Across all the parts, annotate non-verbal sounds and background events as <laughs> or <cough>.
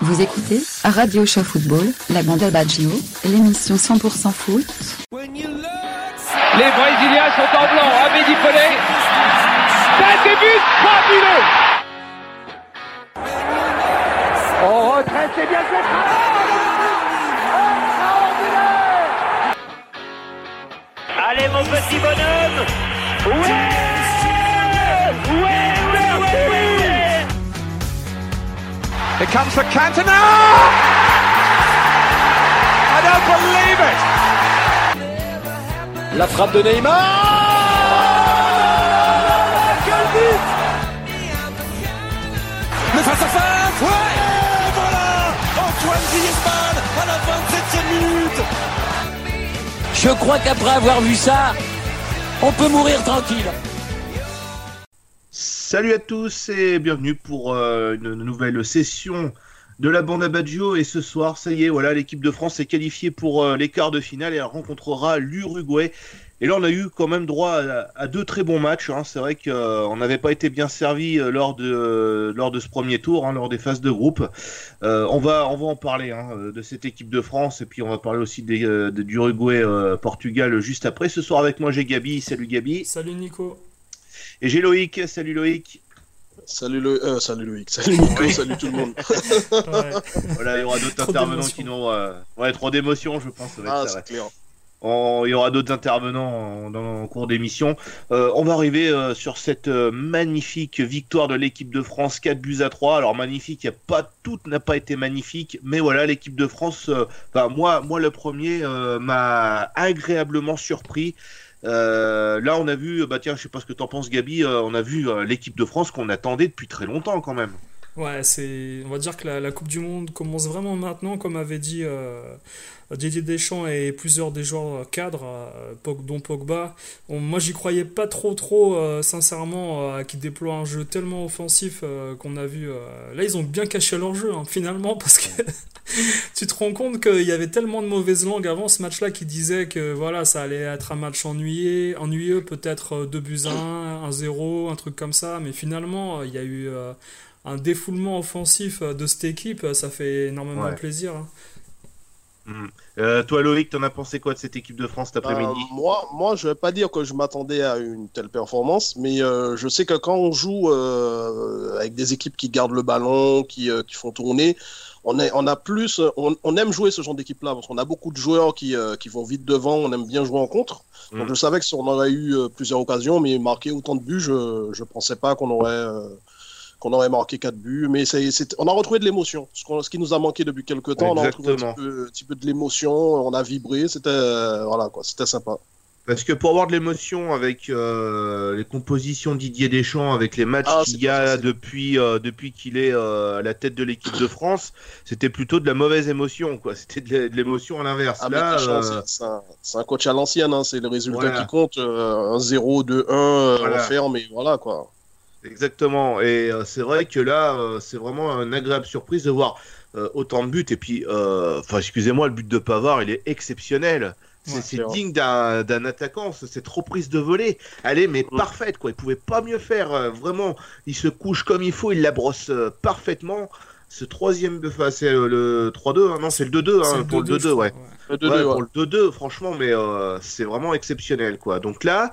Vous écoutez Radio Show Football, la bande Baggio, l'émission 100% foot. Les Brésiliens sont en blanc, Amédi Pelé. Un début fabuleux. On retraite, c'est bien fait. Allez mon petit bonhomme. Ouais, ouais, It comes for Cantona! I don't believe it! La frappe de Neymar! Quel but! Le face à face Ouais! Et voilà! Antoine Griezmann à la 27e minute! Je crois qu'après avoir vu ça, on peut mourir tranquille. Salut à tous et bienvenue pour euh, une nouvelle session de la bande à Baggio. Et ce soir, ça y est, voilà, l'équipe de France est qualifiée pour euh, les quarts de finale et elle rencontrera l'Uruguay. Et là, on a eu quand même droit à, deux très bons matchs. Hein. C'est vrai qu'on n'avait pas été bien servi euh, lors de, lors de ce premier tour, hein, lors des phases de groupe. Euh, on, va, on va en parler hein, de cette équipe de France et puis on va parler aussi euh, de- d'Uruguay-Portugal juste après. Ce soir avec moi, j'ai Gabi. Salut Gabi. Salut Nico. Et j'ai Loïc. Salut Loïc. Salut, Lo- euh, salut Loïc, salut Nico, salut tout le monde. <laughs> Ouais. Voilà, il y aura d'autres intervenants qui n'ont. euh, Ouais, trop d'émotions, je pense. ça va être Ah, ça, ouais. c'est clair. On- il y aura d'autres intervenants en- dans le cours d'émission. Euh, on va arriver euh, sur cette euh, magnifique victoire de l'équipe de France, 4 buts à 3. Alors magnifique, il y a pas tout n'a pas été magnifique, mais voilà, l'équipe de France, euh, enfin moi, moi le premier euh, m'a agréablement surpris. Euh, là, on a vu, bah tiens, je sais pas ce que t'en penses, Gabi. euh, on a vu euh, l'équipe de France qu'on attendait depuis très longtemps quand même. Ouais, c'est, on va dire que la, Coupe du Monde commence vraiment maintenant, comme avait dit euh, Didier Deschamps et plusieurs des joueurs cadres, euh, dont Pogba. Moi, j'y croyais pas trop, trop, euh, sincèrement, euh, qu'ils déploient un jeu tellement offensif euh, qu'on a vu. euh, Là, ils ont bien caché leur jeu, hein, finalement, <laughs> parce que <laughs> tu te rends compte qu'il y avait tellement de mauvaises langues avant ce match-là qui disaient que voilà, ça allait être un match ennuyé, ennuyeux, peut-être 2 buts à 1, 1-0, un truc comme ça, mais finalement, euh, il y a eu euh, un défoulement offensif euh, de cette équipe, euh, ça fait énormément Ouais. plaisir. hein. Euh, toi, Loïc, t'en as pensé quoi de cette équipe de France cet Euh, après-midi moi, moi, je vais pas dire que je m'attendais à une telle performance, mais euh, je sais que quand on joue euh, avec des équipes qui gardent le ballon, qui, euh, qui font tourner, on, est, on a plus, on, on aime jouer ce genre d'équipe-là parce qu'on a beaucoup de joueurs qui, euh, qui vont vite devant, on aime bien jouer en contre. Donc Mm. je savais que si on aurait eu plusieurs occasions, mais marquer autant de buts, je je pensais pas qu'on aurait euh, qu'on aurait marqué quatre buts. Mais c'est, c'est- on a retrouvé de l'émotion, ce, qu'on- ce qui nous a manqué depuis quelques temps. On a retrouvé un petit peu, un petit peu de l'émotion, on a vibré, c'était euh, voilà quoi, c'était sympa. Parce que pour avoir de l'émotion avec euh, les compositions Didier Deschamps, avec les matchs Ah, qu'il y a depuis, euh, depuis qu'il est euh, à la tête de l'équipe de France, c'était plutôt de la mauvaise émotion, quoi. C'était de l'é- de l'émotion à l'inverse. Ah, Là, Deschamps, c'est- c'est un, c'est un coach à l'ancienne, hein, c'est le résultat Voilà. qui compte. un 0, 2, 1, euh, Voilà. on ferme et voilà quoi. Exactement. Et euh, c'est vrai que là, euh, c'est vraiment une agréable surprise de voir euh, autant de buts. Et puis, enfin, excusez-moi, le but de Pavard, il est exceptionnel. C'est Ouais, digne d'un attaquant, c'est- cette reprise de volée. Elle est mais Mm. parfaite, quoi. Il pouvait pas mieux faire. vraiment, il se couche comme il faut, il la brosse parfaitement. Ce troisième, enfin, c'est le 3-2, hein, non, c'est le 2-2, C'est hein, pour le 2-2, 2-2, je ouais. ouais. Le 2, Ouais, 2, pour le 2-2, franchement, mais c'est vraiment exceptionnel, quoi. Donc là,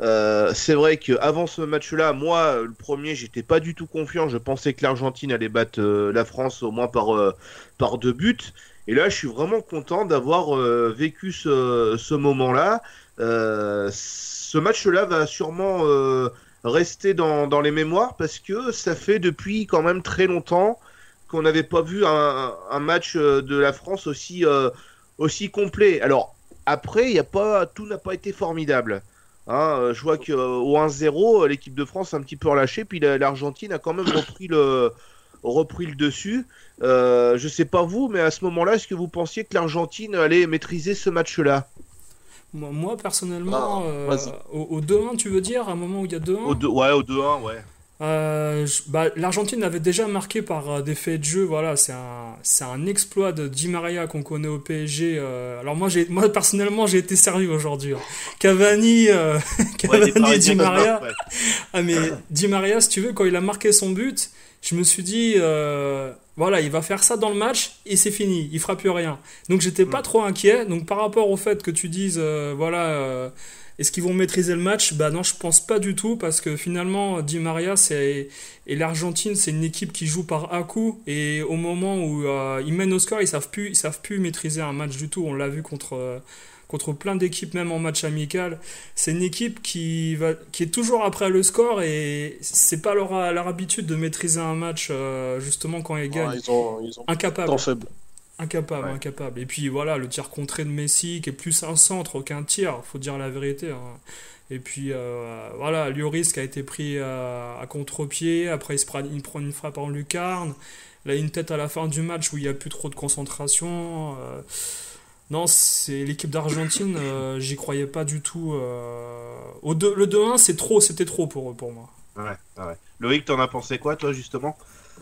euh, c'est vrai que avant ce match-là, moi, le premier, j'étais pas du tout confiant. Je pensais que l'Argentine allait battre euh, la France au moins par euh, par deux buts. Et là, je suis vraiment content d'avoir vécu ce, ce moment-là. Ce match-là va sûrement rester dans, dans les mémoires parce que ça fait depuis quand même très longtemps qu'on n'avait pas vu un, match de la France aussi, aussi complet. Alors, après, y a pas, tout n'a pas été formidable. Hein, euh, je vois qu'au 1-0, euh, l'équipe de France a un petit peu relâché, puis la- l'Argentine a quand même repris le, repris le dessus. Euh, je sais pas vous, mais à ce moment-là, est-ce que vous pensiez que l'Argentine allait maîtriser ce match-là? Moi, moi, personnellement, Ah, euh, au, au 2-1, tu veux dire, à un moment où il y a 2-1 au deux- Ouais, au 2-1, ouais. Euh, bah, L'Argentine avait déjà marqué par euh, des faits de jeu. Voilà, c'est un, un exploit de Di Maria qu'on connaît au PSG. euh. alors moi, moi personnellement, j'ai été servi aujourd'hui. hein. Cavani, euh, <laughs> Ouais, Cavani, Di Parisiens Maria. ouais. Ah mais Di Maria, si tu veux, quand il a marqué son but, je me suis dit, Voilà, il va faire ça dans le match et c'est fini, il fera plus rien. Donc j'étais pas trop inquiet. Donc par rapport au fait que tu dises, voilà, est-ce qu'ils vont maîtriser le match? Bah non, je pense pas du tout parce que finalement, Di Maria c'est et l'Argentine, c'est une équipe qui joue par à coup et au moment où euh, ils mènent au score, ils savent plus, ils savent plus maîtriser un match du tout. On l'a vu contre contre plein d'équipes, même en match amical. C'est une équipe qui, va, qui est toujours après le score et c'est pas leur, leur habitude de maîtriser un match euh, justement quand ils gagnent. ils ont, ils ont incapable. faible. Incapable, incapable. Et puis voilà, le tir contré de Messi qui est plus un centre qu'un tir, faut dire la vérité. Hein. Et puis euh, voilà, Lloris qui a été pris à, à contre-pied, après il, se prend, il prend une frappe en lucarne. Là, une tête à la fin du match où il n'y a plus trop de concentration. Euh, non, c'est l'équipe d'Argentine, euh, j'y croyais pas du tout. Euh, au le 2-1, c'est trop, c'était trop pour, pour moi. Ouais, ouais. Loïc, t'en as pensé quoi, toi, justement?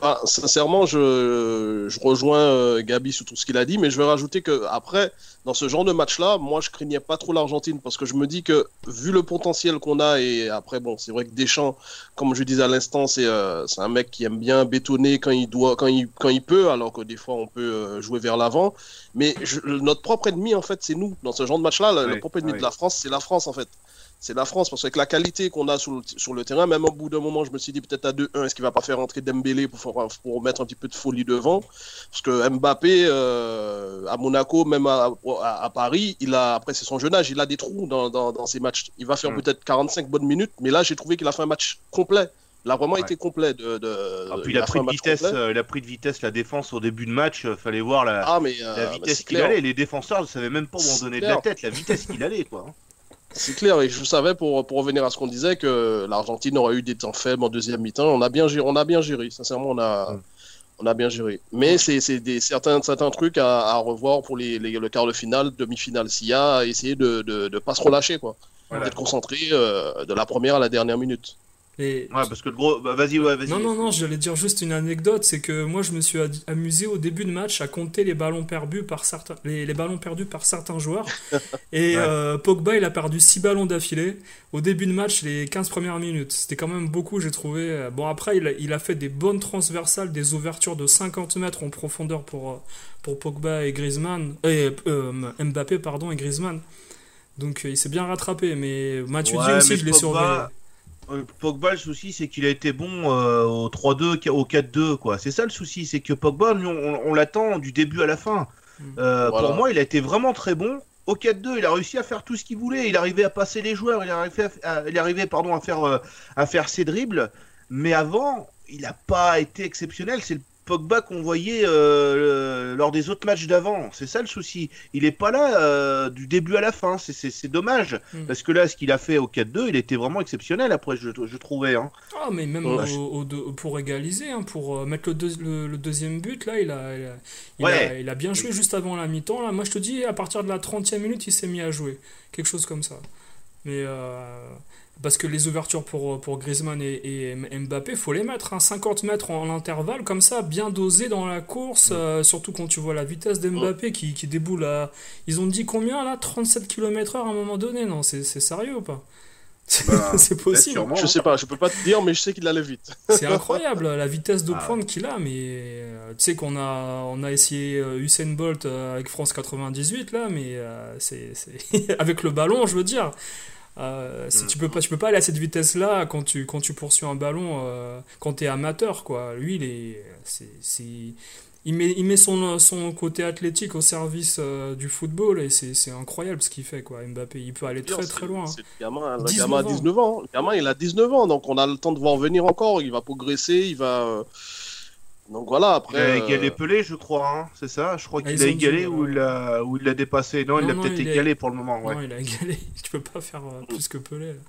Ah, sincèrement, je, je rejoins euh, Gabi sur tout ce qu'il a dit, mais je vais rajouter que après, dans ce genre de match-là, moi, je craignais pas trop l'Argentine parce que je me dis que vu le potentiel qu'on a et après, bon, c'est vrai que Deschamps, comme je disais à l'instant, c'est euh, un mec qui aime bien bétonner quand il doit, quand il, quand il peut, alors que des fois on peut euh, jouer vers l'avant. Mais notre propre ennemi, en fait, c'est nous. Dans ce genre de match-là, le, propre ennemi de la France, c'est la France, en fait c'est la France. Parce qu'avec la qualité qu'on a sur le, sur le, terrain, même au bout d'un moment, je me suis dit peut-être à 2-1, est-ce qu'il va pas faire entrer Dembélé pour, pour mettre un petit peu de folie devant? Parce que Mbappé, euh, à Monaco, même à, à, Paris, il a, après c'est son jeune âge, il a des trous dans, dans, dans ses matchs. Il va faire mm. peut-être 45 bonnes minutes, mais là, j'ai trouvé qu'il a fait un match complet. Il a vraiment été complet. De, de ah, puis il, a, pris de vitesse, euh, il a pris de vitesse la défense au début de match. Euh, fallait voir la, ah, mais, la vitesse qu'il allait. Les défenseurs ne savaient même pas où on donnait de la tête, la vitesse qu'il allait. quoi. C'est clair, et je savais, pour, pour revenir à ce qu'on disait, que l'Argentine aurait eu des temps faibles en deuxième mi-temps. On a bien géré, on a bien géré. sincèrement, on a, on a bien géré. Mais c'est certains, certains trucs à, à revoir pour les, les, le quart de finale, demi-finale, s'il y a, essayer de ne de, de pas se relâcher, quoi. D'être concentré euh, de la première à la dernière minute. Ouais, parce que le gros. Bah, vas-y, ouais, vas-y. Non, non, non, j'allais dire juste une anecdote c'est que moi, je me suis amusé au début de match à compter les ballons perdus par certains, les, les ballons perdus par certains joueurs. <laughs> Et euh, Pogba, il a perdu 6 ballons d'affilée au début de match, les 15 premières minutes. C'était quand même beaucoup, j'ai trouvé. Bon, après, il a, il a, fait des bonnes transversales, des ouvertures de 50 mètres en profondeur pour, pour Pogba et Griezmann. Et, euh, Mbappé, pardon, et Griezmann. Donc, il s'est bien rattrapé. Mais Mathieu ouais, aussi, je l'ai surveillé. Euh, Pogba, le souci, c'est qu'il a été bon euh, au 3-2, au 4-2, quoi. C'est ça le souci, c'est que Pogba, on, l'attend du début à la fin. Mm. Euh, pour moi, il a été vraiment très bon. Au 4-2, il a réussi à faire tout ce qu'il voulait. Il arrivait à passer les joueurs, il arrivait, à, il arrivait pardon, à, faire, à faire ses dribbles. Mais avant, il n'a pas été exceptionnel. C'est le Pogba qu'on voyait euh, lors des autres matchs d'avant. C'est ça le souci. Il n'est pas là euh, du début à la fin. C'est dommage. Mm. Parce que là, ce qu'il a fait au 4-2, il était vraiment exceptionnel après, je, je trouvais. Hein. Ah, mais même pour égaliser, hein, pour euh, mettre le, le, deuxième but, là, il a, il a, il a, bien joué juste avant la mi-temps. Moi, je te dis, à partir de la 30e minute, il s'est mis à jouer. Quelque chose comme ça. Mais parce que les ouvertures pour, pour Griezmann et, et Mbappé, faut les mettre. Hein, 50 mètres en, intervalle, comme ça, bien dosé dans la course. Euh, surtout quand tu vois la vitesse d'Mbappé qui, qui déboule à. Ils ont dit combien là? 37 km/h à un moment donné? Non, c'est sérieux ou pas? Bah, <laughs> c'est possible. Je sais pas, je peux pas te dire, mais je sais qu'il allait vite. <laughs> c'est incroyable la vitesse de ah. pointe qu'il a, mais euh, tu sais qu'on a, on a essayé euh, Usain Bolt avec France 98 là, mais c'est <laughs> avec le ballon, je veux dire. Euh, si mm. tu peux pas, tu peux pas aller à cette vitesse-là quand tu quand tu poursuis un ballon euh, quand t'es amateur quoi. Lui, il est, c'est, il met il met son son côté athlétique au service euh, du football et c'est incroyable ce qu'il fait quoi. Mbappé, il peut aller très très loin. Le gamin, le gamin a 19 ans. Le gamin, il a 19 ans, donc on a le temps de voir venir encore. Il va progresser, il va donc voilà, après. Il a égalé euh, Pelé, je crois, hein, c'est ça? Je crois ah, qu'il a égalé ou, il a, ou il l'a dépassé? Non, il l'a peut-être égalé pour le moment. Ouais. Non, il a égalé. <laughs> Tu peux pas faire euh, plus que Pelé. Là.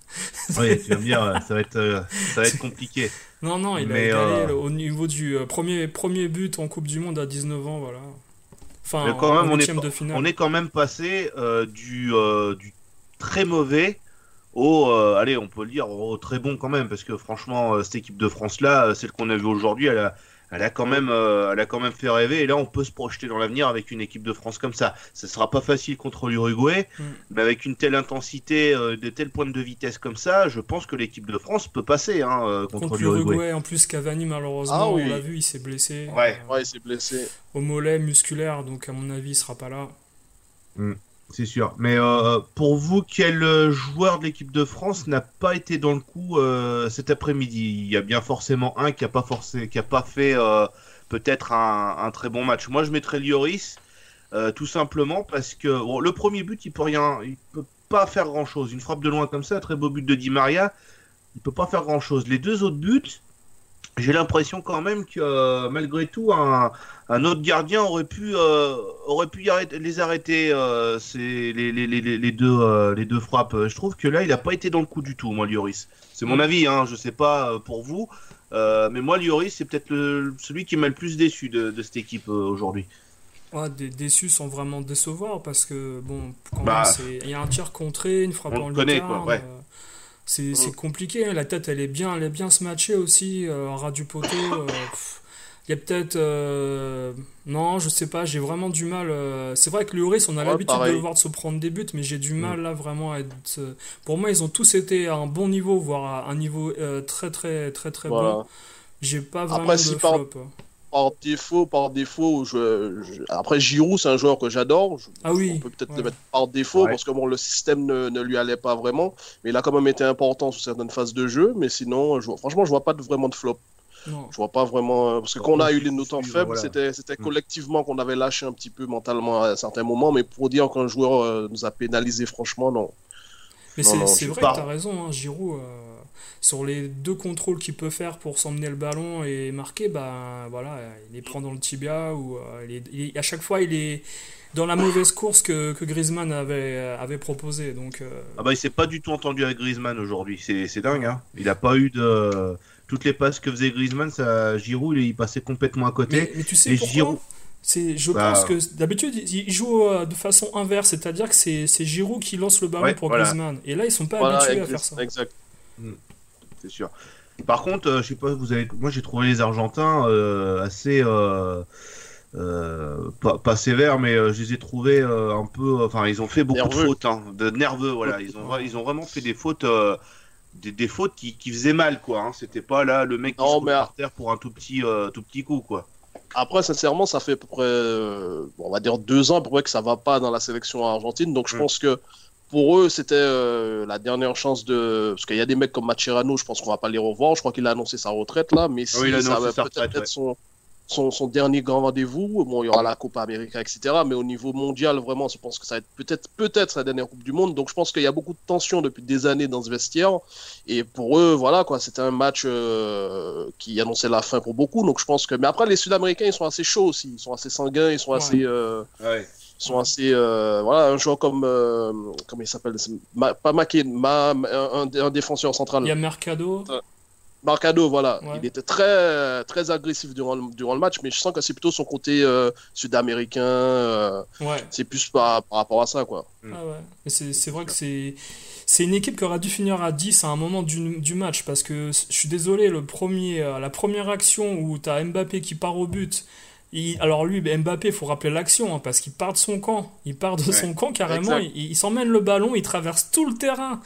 oui, tu vas me dire, ça va être, euh, ça va être <laughs> compliqué. Non, non, il a égalé au niveau du premier, premier but en Coupe du Monde à 19 ans, voilà. Enfin, quand même, on, est, de finale. on est quand même passé du, du très mauvais au, allez, on peut le dire, au très bon quand même, parce que franchement, cette équipe de France-là, celle qu'on a vue aujourd'hui, elle a elle a quand même, euh, elle a quand même fait rêver. Et là, on peut se projeter dans l'avenir avec une équipe de France comme ça. Ce sera pas facile contre l'Uruguay, Mm. mais avec une telle intensité, euh, de telles pointes de vitesse comme ça, je pense que l'équipe de France peut passer hein, euh, contre, Contre l'Uruguay. en plus Cavani malheureusement, Ah oui. on l'a vu, il s'est blessé. Ouais. euh, Ouais, il s'est blessé. Au mollet musculaire, donc à mon avis, il sera pas là. C'est sûr. Mais euh, pour vous, quel euh, joueur de l'équipe de France n'a pas été dans le coup euh, cet après-midi? Il y a bien forcément un qui a pas qui pas fait peut-être un, un très bon match. Moi, je mettrais Lloris, tout simplement parce que le premier but, il peut rien, il peut pas faire grand-chose. Une frappe de loin comme ça, très beau but de Di Maria, il peut pas faire grand-chose. Les deux autres buts, j'ai l'impression quand même que euh, malgré tout, un, un autre gardien aurait pu, euh, aurait pu arrêter- les arrêter. euh, les, les, les, les, les deux, les deux frappes. Je trouve que là, il n'a pas été dans le coup du tout, moi, Lloris. C'est mon avis, hein, je sais pas pour vous. Mais moi, Lloris, c'est peut-être celui qui m'a le plus déçu de, de cette équipe aujourd'hui. Ouais, des déçus sont vraiment décevoir parce que bon, quand Bah, même, il y a un tir contré, une frappe on en le connaît, lucarne, quoi, ouais. Euh, c'est c'est compliqué. hein. La tête, elle est bien, elle est bien se matcher aussi euh, en ras du poteau. euh. Il y a peut-être euh, non, je sais pas. J'ai vraiment du mal. euh, C'est vrai que Lloris, on a Ouais, l'habitude de le voir de se prendre des buts, mais j'ai du Mm. mal là vraiment à être. euh, Pour moi, ils ont tous été à un bon niveau, voire à un niveau euh, très très très très Voilà. bon. J'ai pas vraiment Après, de si par- flop. Par défaut, par défaut, je, je- après Giroud, c'est un joueur que j'adore. Je- Ah oui, On peut peut-être ouais. le mettre par défaut Ouais. parce que bon, le système ne, ne lui allait pas vraiment, mais il a quand même été important sur certaines phases de jeu. Mais sinon, je vois- franchement, je vois pas de, vraiment de flop. Non. Je vois pas vraiment euh, parce que quand on a eu les nos temps suivre, faibles, voilà. c'était c'était Mm. collectivement qu'on avait lâché un petit peu mentalement à certains moments. Mais pour dire qu'un joueur euh, nous a pénalisé, franchement, non. Mais Non, c'est non, c'est je vrai pars. que t'as raison, hein, Giroud, euh, sur les deux contrôles qu'il peut faire pour s'emmener le ballon et marquer, bah voilà, il les prend dans le tibia ou euh, il est- il à chaque fois il est dans la mauvaise course que, que Griezmann avait, avait proposé. Donc euh, Ah bah, il s'est pas du tout entendu avec Griezmann aujourd'hui. C'est c'est dingue. Hein. Il a pas eu de toutes les passes que faisait Griezmann. Ça, Giroud, il, il passait complètement à côté. mais, mais tu sais et pourquoi Giroud- je Bah. pense que d'habitude il il joue euh, de façon inverse, c'est-à-dire que c'est c'est Giroud qui lance le ballon Ouais, pour voilà. Griezmann. Et là ils sont pas Voilà, habitués à faire ça. exact. C'est sûr. Par contre, euh, je sais pas, vous avez, moi j'ai trouvé les Argentins euh, assez euh, pas, pas sévères, mais je les ai trouvés un peu, enfin ils ont fait beaucoup Nerveux. de fautes, hein, de nerveux, voilà. Ils ont, ils ont vraiment fait des fautes, des, des fautes qui, qui faisaient mal, quoi. Hein. C'était pas là le mec qui Non, se mais- par terre pour un tout petit, tout petit coup, quoi. Après, sincèrement, ça fait à peu près, euh, on va dire deux ans à peu près que ça va pas dans la sélection argentine. Donc, je Mm. pense que pour eux, c'était euh, la dernière chance de. Parce qu'il y a des mecs comme Macherano, je pense qu'on va pas les revoir. Je crois qu'il a annoncé sa retraite là. Mais si Oui, il a ça va peut-être être son, son, son dernier grand rendez-vous. Bon, il y aura la Copa América, etc. Mais au niveau mondial, vraiment, je pense que ça va être peut-être peut-être sa dernière Coupe du Monde. Donc, je pense qu'il y a beaucoup de tension depuis des années dans ce vestiaire. Et pour eux, voilà, quoi, c'était un match euh, qui annonçait la fin pour beaucoup. Donc je pense que. Mais après, les Sud-Américains, ils sont assez chauds aussi. Ils sont assez sanguins, ils sont Ouais. assez. euh, Ouais. Ils sont assez. euh, voilà, un joueur comme. euh, comment il s'appelle Ma- Pas Maquet, Ma, un, un- défenseur central. Il y a Mercado. Marcado, voilà. Ouais. Il était très, très agressif durant, le- durant le match, mais je sens que c'est plutôt son côté euh, sud-américain. euh, Ouais. c'est plus par, par rapport à ça, quoi. Ah ouais. Et c'est, c'est vrai que c'est, c'est une équipe qui aurait dû finir à 10 à un moment du, du match parce que je suis désolé, le premier, euh, la première action où tu as Mbappé qui part au but. Il- alors lui, Mbappé, il faut rappeler l'action hein, parce qu'il part de son camp. Il part de Ouais. son camp carrément. Exact. Il, il s'emmène le ballon, il traverse tout le terrain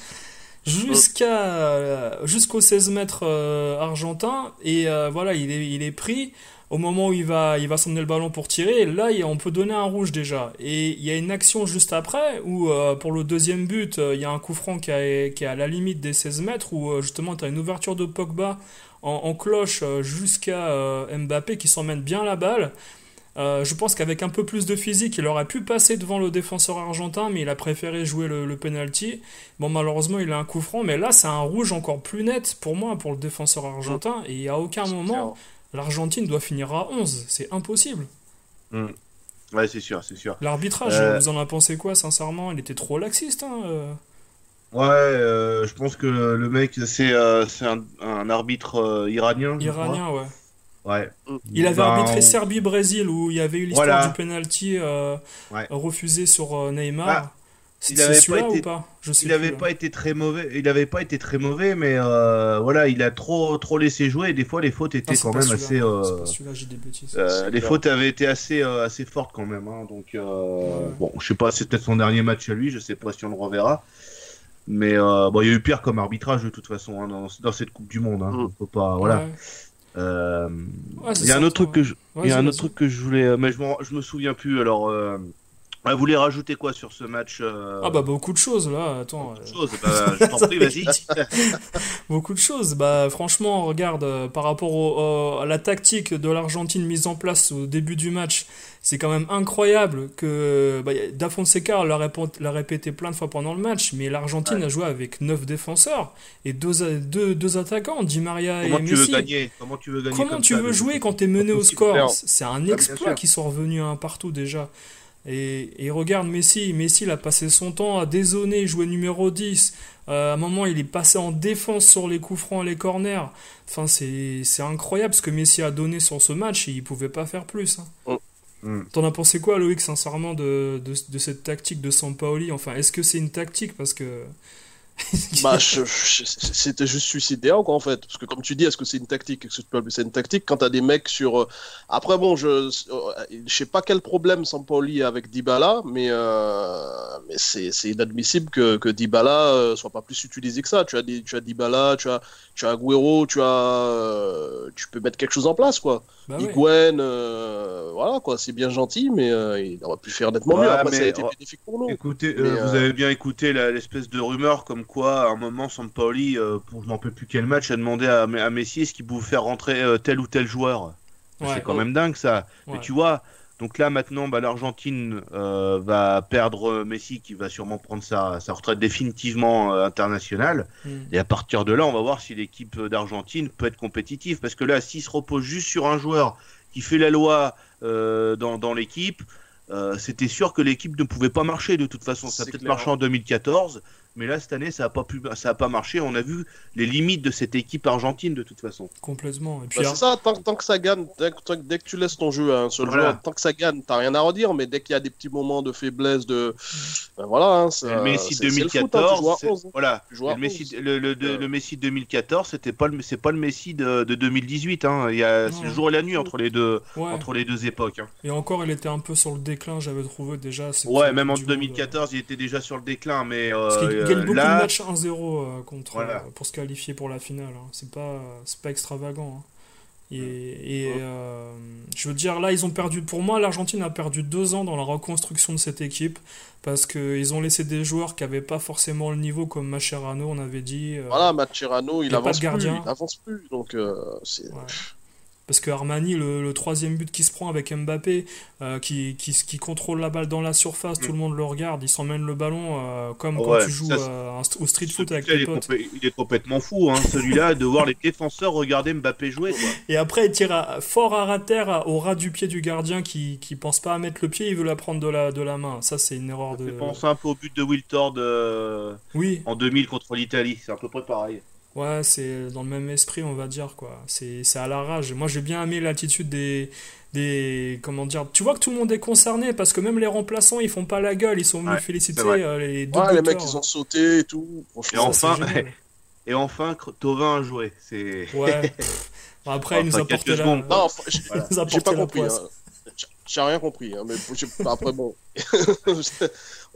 jusqu'à euh, jusqu'aux 16 mètres euh, argentins et euh, voilà, il est, il est pris au moment où il va, il va s'emmener le ballon pour tirer, là, il- on peut donner un rouge déjà. Et il y a une action juste après où, euh, pour le deuxième but, il y a un coup franc qui, est- qui est à la limite des 16 mètres où, justement, tu as une ouverture de Pogba en, en cloche euh, jusqu'à euh, Mbappé qui s'emmène bien la balle. Euh, je pense qu'avec un peu plus de physique, il aurait pu passer devant le défenseur argentin, mais il a préféré jouer le, le penalty. Bon, malheureusement, il a un coup franc, mais là, c'est un rouge encore plus net pour moi, pour le défenseur argentin. Et à aucun moment, l'Argentine doit finir à 11. C'est impossible. Ouais, c'est sûr, c'est sûr. L'arbitrage, Euh. vous en avez pensé quoi, sincèrement? Il était trop laxiste. Hein. Ouais, euh, je pense que le mec, c'est euh, c'est un, un arbitre euh, iranien. Iranien, ouais. Ouais. Il avait Ben, arbitré on- Serbie-Brésil où il y avait eu l'histoire Voilà. du penalty euh, Ouais. refusé sur euh, Neymar. Ah. C'est Il avait pas celui-là été- ou pas? Je sais Il n'avait plus, pas été très mauvais. Il avait pas été très mauvais, mais euh, voilà, il a trop trop laissé jouer. Et des fois, les fautes étaient c'est quand même assez. Euh, pas j'ai des bêtises. euh, les fautes avaient été assez euh, assez fortes quand même. hein. donc euh, Ouais. bon, je sais pas, c'est peut-être son dernier match à lui. Je sais pas si on le reverra. Mais euh, bon, il y a eu pire comme arbitrage de toute façon hein, dans, dans cette Coupe du Monde. Hein. Mm. Peut pas. Voilà. Ouais. Euh, Ouais, il y a un autre truc que je, il y a un autre truc que je voulais, euh, mais je, je me souviens plus. Alors, euh, ah, vous voulez rajouter quoi sur ce match euh, Ah bah beaucoup de choses là, attends. autre euh, chose Bah, Je t'en <laughs> prie, vas-y. <laughs> Beaucoup de choses. Bah, franchement, regarde, euh, par rapport au- à la tactique de l'Argentine mise en place au début du match, c'est quand même incroyable que bah, Da Fonseca l'a répé- l'a répété plein de fois pendant le match, mais l'Argentine a joué avec 9 défenseurs et deux, deux, deux attaquants, Di Maria Comment et tu veux Messi. gagner? Comment tu veux gagner Comment comme tu ça, veux de- jouer quand t'es mené au score? C'est un bien exploit qu'ils sont revenus un partout déjà. Et, et regarde Messi, Messi il a passé son temps à dézonner, jouer numéro 10. Euh, à un moment il est passé en défense sur les coups francs et les corners. Enfin c'est c'est incroyable ce que Messi a donné sur ce match et il pouvait pas faire plus. hein. Mm. T'en as pensé quoi Loïc sincèrement de, de, de cette tactique de Sampaoli? Enfin est-ce que c'est une tactique? Parce que... <laughs> Bah, je- je- c'était juste suicidaire, quoi, en fait. Parce que, comme tu dis, est-ce que c'est une tactique? Est-ce que tu peux appeler ça une tactique? Quand t'as des mecs sur. euh, Après, bon, je je sais pas quel problème Sampaoli a avec Dybala, mais, euh, mais c'est c'est inadmissible que, que Dybala euh, soit pas plus utilisé que ça. Tu as, des, tu as Dybala, tu as, tu as Agüero, tu as. tu peux mettre quelque chose en place, quoi. Bah euh, voilà, quoi. C'est bien gentil, mais euh, il aurait pu faire nettement Ouais, mieux. Après, mais- ça a été oh. bénéfique pour nous. Écoutez, Mais, euh, vous avez bien écouté la- l'espèce de rumeur comme quoi, à un moment, Sampaoli, euh, pour je n'en peux plus quel match, a demandé à, à Messi est-ce qu'il pouvait faire rentrer euh, tel ou tel joueur. Ouais. C'est quand même dingue ça. Mais tu vois, donc là maintenant, bah, l'Argentine euh, va perdre Messi qui va sûrement prendre sa, sa retraite définitivement euh, internationale. Mm. Et à partir de là, on va voir si l'équipe d'Argentine peut être compétitive. Parce que là, s'il se repose juste sur un joueur qui fait la loi euh, dans, dans l'équipe, euh, c'était sûr que l'équipe ne pouvait pas marcher de toute façon. Ça a peut-être marché en 2014, mais là, cette année, ça n'a pas, pu, ça a pas marché. On a vu les limites de cette équipe argentine de toute façon. Complètement. Et puis, Bah, alors- c'est ça, tant, tant que ça gagne, dès, que- dès que tu laisses ton jeu à un seul Voilà. joueur, tant que ça gagne, t'as rien à redire, mais dès qu'il y a des petits moments de faiblesse, de. Ben voilà, hein, ça- le Messi c'est- c'est le foot, hein, tu 2014, joues à c'est- 11, hein. voilà. Le Messi, 11. le, le- de- Euh. le Messi 2014, c'était pas le, c'est pas le Messi de, de 2018. Hein. Il y a, c'est le jour et la nuit entre les deux, ouais. entre les deux époques. hein. Et encore, il était un peu sur le déclin, j'avais trouvé déjà. Ouais, même en du Monde, 2014, il était déjà sur le déclin, mais euh, euh, gagne beaucoup là, de matchs 1-0 euh, contre, Voilà. euh, pour se qualifier pour la finale. hein. C'est pas, c'est pas extravagant. hein. Et, et, euh, je veux dire, là, ils ont perdu. Pour moi, l'Argentine a perdu deux ans dans la reconstruction de cette équipe parce qu'ils ont laissé des joueurs qui n'avaient pas forcément le niveau, comme Mascherano, on avait dit. euh, Voilà, Mascherano, il pas avance de gardien. plus, il avance plus, donc euh, c'est. Ouais. Parce que Armani, le, le troisième but qui se prend avec Mbappé, euh, qui, qui, qui contrôle la balle dans la surface, tout le monde le regarde, il s'emmène le ballon euh, comme quand Mm. Ouais, tu joues ça, euh, au street foot avec tes il, est potes. il est complètement fou, hein, celui-là, de voir les défenseurs regarder Mbappé jouer. Quoi. Et après, il tire à- fort à terre au ras du pied du gardien qui, qui pense pas à mettre le pied, il veut la prendre de la, de la main. Ça, c'est une erreur Ça de. fait penser un peu au but de Wiltord euh, Oui, en 2000 contre l'Italie, c'est à peu près pareil. Ouais, c'est dans le même esprit, on va dire, quoi. C'est c'est à la rage. Moi, j'ai bien aimé l'attitude des. Des, comment dire, tu vois que tout le monde est concerné parce que même les remplaçants ils font pas la gueule, ils sont venus Ouais, féliciter euh, les deux Ouais, les mecs, ils ont sauté et tout. Et Ça, enfin, <laughs> et enfin, Tovin a joué. C'est... Ouais. <laughs> Après, il nous a porté quelques la... secondes. Non, enfin, j'ai <laughs> Voilà. a j'ai pas compris. hein. J'ai- rien compris, hein, mais après bon,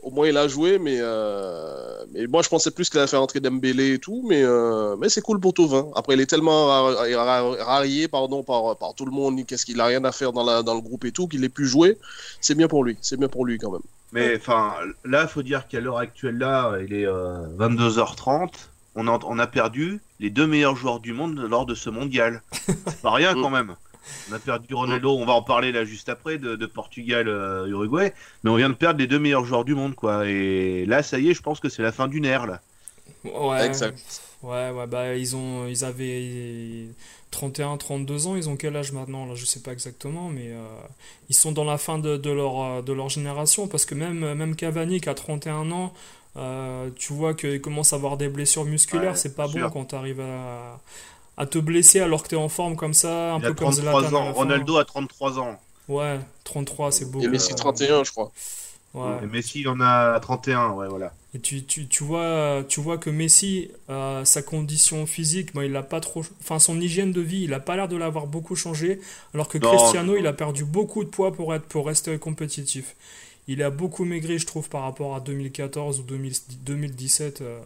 au moins il a joué, mais euh, mais moi je pensais plus qu'il allait faire entrer Dembélé et tout, mais euh, mais c'est cool pour Tovin. Après il est tellement ra- ra- rarié pardon par par tout le monde, qu'est-ce qu'il a rien à faire dans la dans le groupe et tout, qu'il ait pu jouer, c'est bien pour lui, c'est bien pour lui quand même. Mais enfin, là, faut dire qu'à l'heure actuelle, là, il est euh, 22h30. On a, on a perdu les deux meilleurs joueurs du monde lors de ce mondial. C'est <laughs> pas rien quand même. On a perdu Ronaldo, on va en parler là juste après, de, de Portugal, euh, Uruguay. Mais on vient de perdre les deux meilleurs joueurs du monde, quoi. Et là, ça y est, je pense que c'est la fin d'une ère, là. Ouais, Exact. ouais, ouais, bah ils ont, ils avaient 31, 32 ans, ils ont quel âge maintenant là, je sais pas exactement, mais euh, ils sont dans la fin de, de leur, euh, de leur génération parce que même, même Cavani qui a 31 ans, euh, tu vois qu'il commence à avoir des blessures musculaires, Ouais, c'est pas bon quand tu arrives à, à te blesser alors que tu es en forme comme ça, un Il peu a comme 33 Zlatan à ans. Ronaldo a 33 ans. Ouais, 33, c'est beau. Et Messi 31, je crois. Ouais. Et Messi, il en a 31, ouais, voilà. Et tu, tu, tu vois, tu vois que Messi, euh, sa condition physique, moi, il a pas trop, enfin son hygiène de vie, il a pas l'air de l'avoir beaucoup changé, alors que Non. Cristiano, il a perdu beaucoup de poids pour être, pour rester compétitif. Il a beaucoup maigri, je trouve, par rapport à 2014 ou 2000 2017. euh.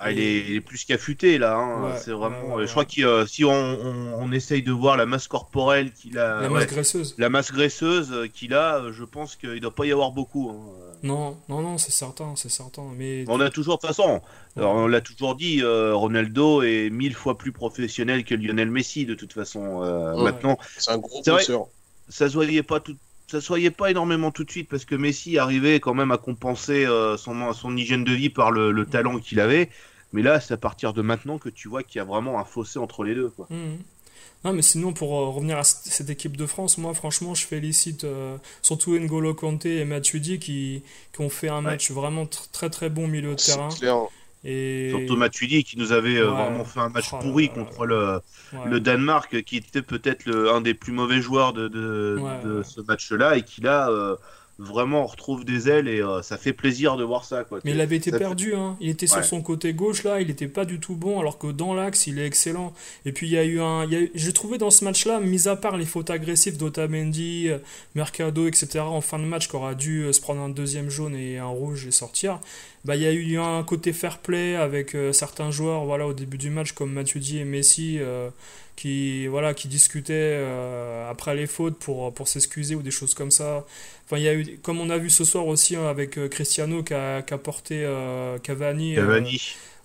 Ah, il, est, il est plus qu'affûté là, hein. Ouais, c'est vraiment. ouais, ouais, je crois que euh, si on, on, on essaye de voir la masse corporelle qu'il a, La ouais, masse graisseuse. la masse graisseuse euh, qu'il a, euh, je pense qu'il doit pas y avoir beaucoup. hein. Non, non, non, c'est certain, c'est certain. Mais On a toujours, de toute façon, alors, on l'a toujours dit, euh, Ronaldo est mille fois plus professionnel que Lionel Messi de toute façon. Euh, Ouais. Maintenant, C'est un gros bosseur. ça se voyait pas tout, ça se voyait pas énormément tout de suite parce que Messi arrivait quand même à compenser euh, son, son hygiène de vie par le, le talent qu'il avait. Mais là, c'est à partir de maintenant que tu vois qu'il y a vraiment un fossé entre les deux. Quoi. Mhm. Non, mais sinon, pour euh, revenir à cette équipe de France, moi, franchement, je félicite euh, surtout N'Golo Kanté et Matuidi qui, qui ont fait un match vraiment tr- très très bon milieu de C'est terrain. clair. Et... Surtout Matuidi qui nous avait euh, Ouais. vraiment fait un match Oh pourri contre le, ouais. le Danemark, qui était peut-être un des plus mauvais joueurs de, de, Ouais, de ouais. ce match-là et qui là vraiment retrouve des ailes et euh, ça fait plaisir de voir ça. Quoi. Mais il avait été Ça fait- perdu, hein. il était sur Ouais. son côté gauche là, il n'était pas du tout bon, alors que dans l'axe il est excellent. Et puis il y a eu un, eu- j'ai trouvé dans ce match-là, mis à part les fautes agressives d'Otamendi, euh, Mercado, etc. en fin de match, qui aura dû euh, se prendre un deuxième jaune et un rouge et sortir. Bah il y a eu un côté fair play avec euh, certains joueurs, voilà, au début du match comme Matuidi et Messi. euh, qui voilà qui discutaient euh, après les fautes pour pour s'excuser ou des choses comme ça enfin il y a eu comme on a vu ce soir aussi hein, avec euh, Cristiano qui a, qui a porté euh, Cavani, euh, Cavani,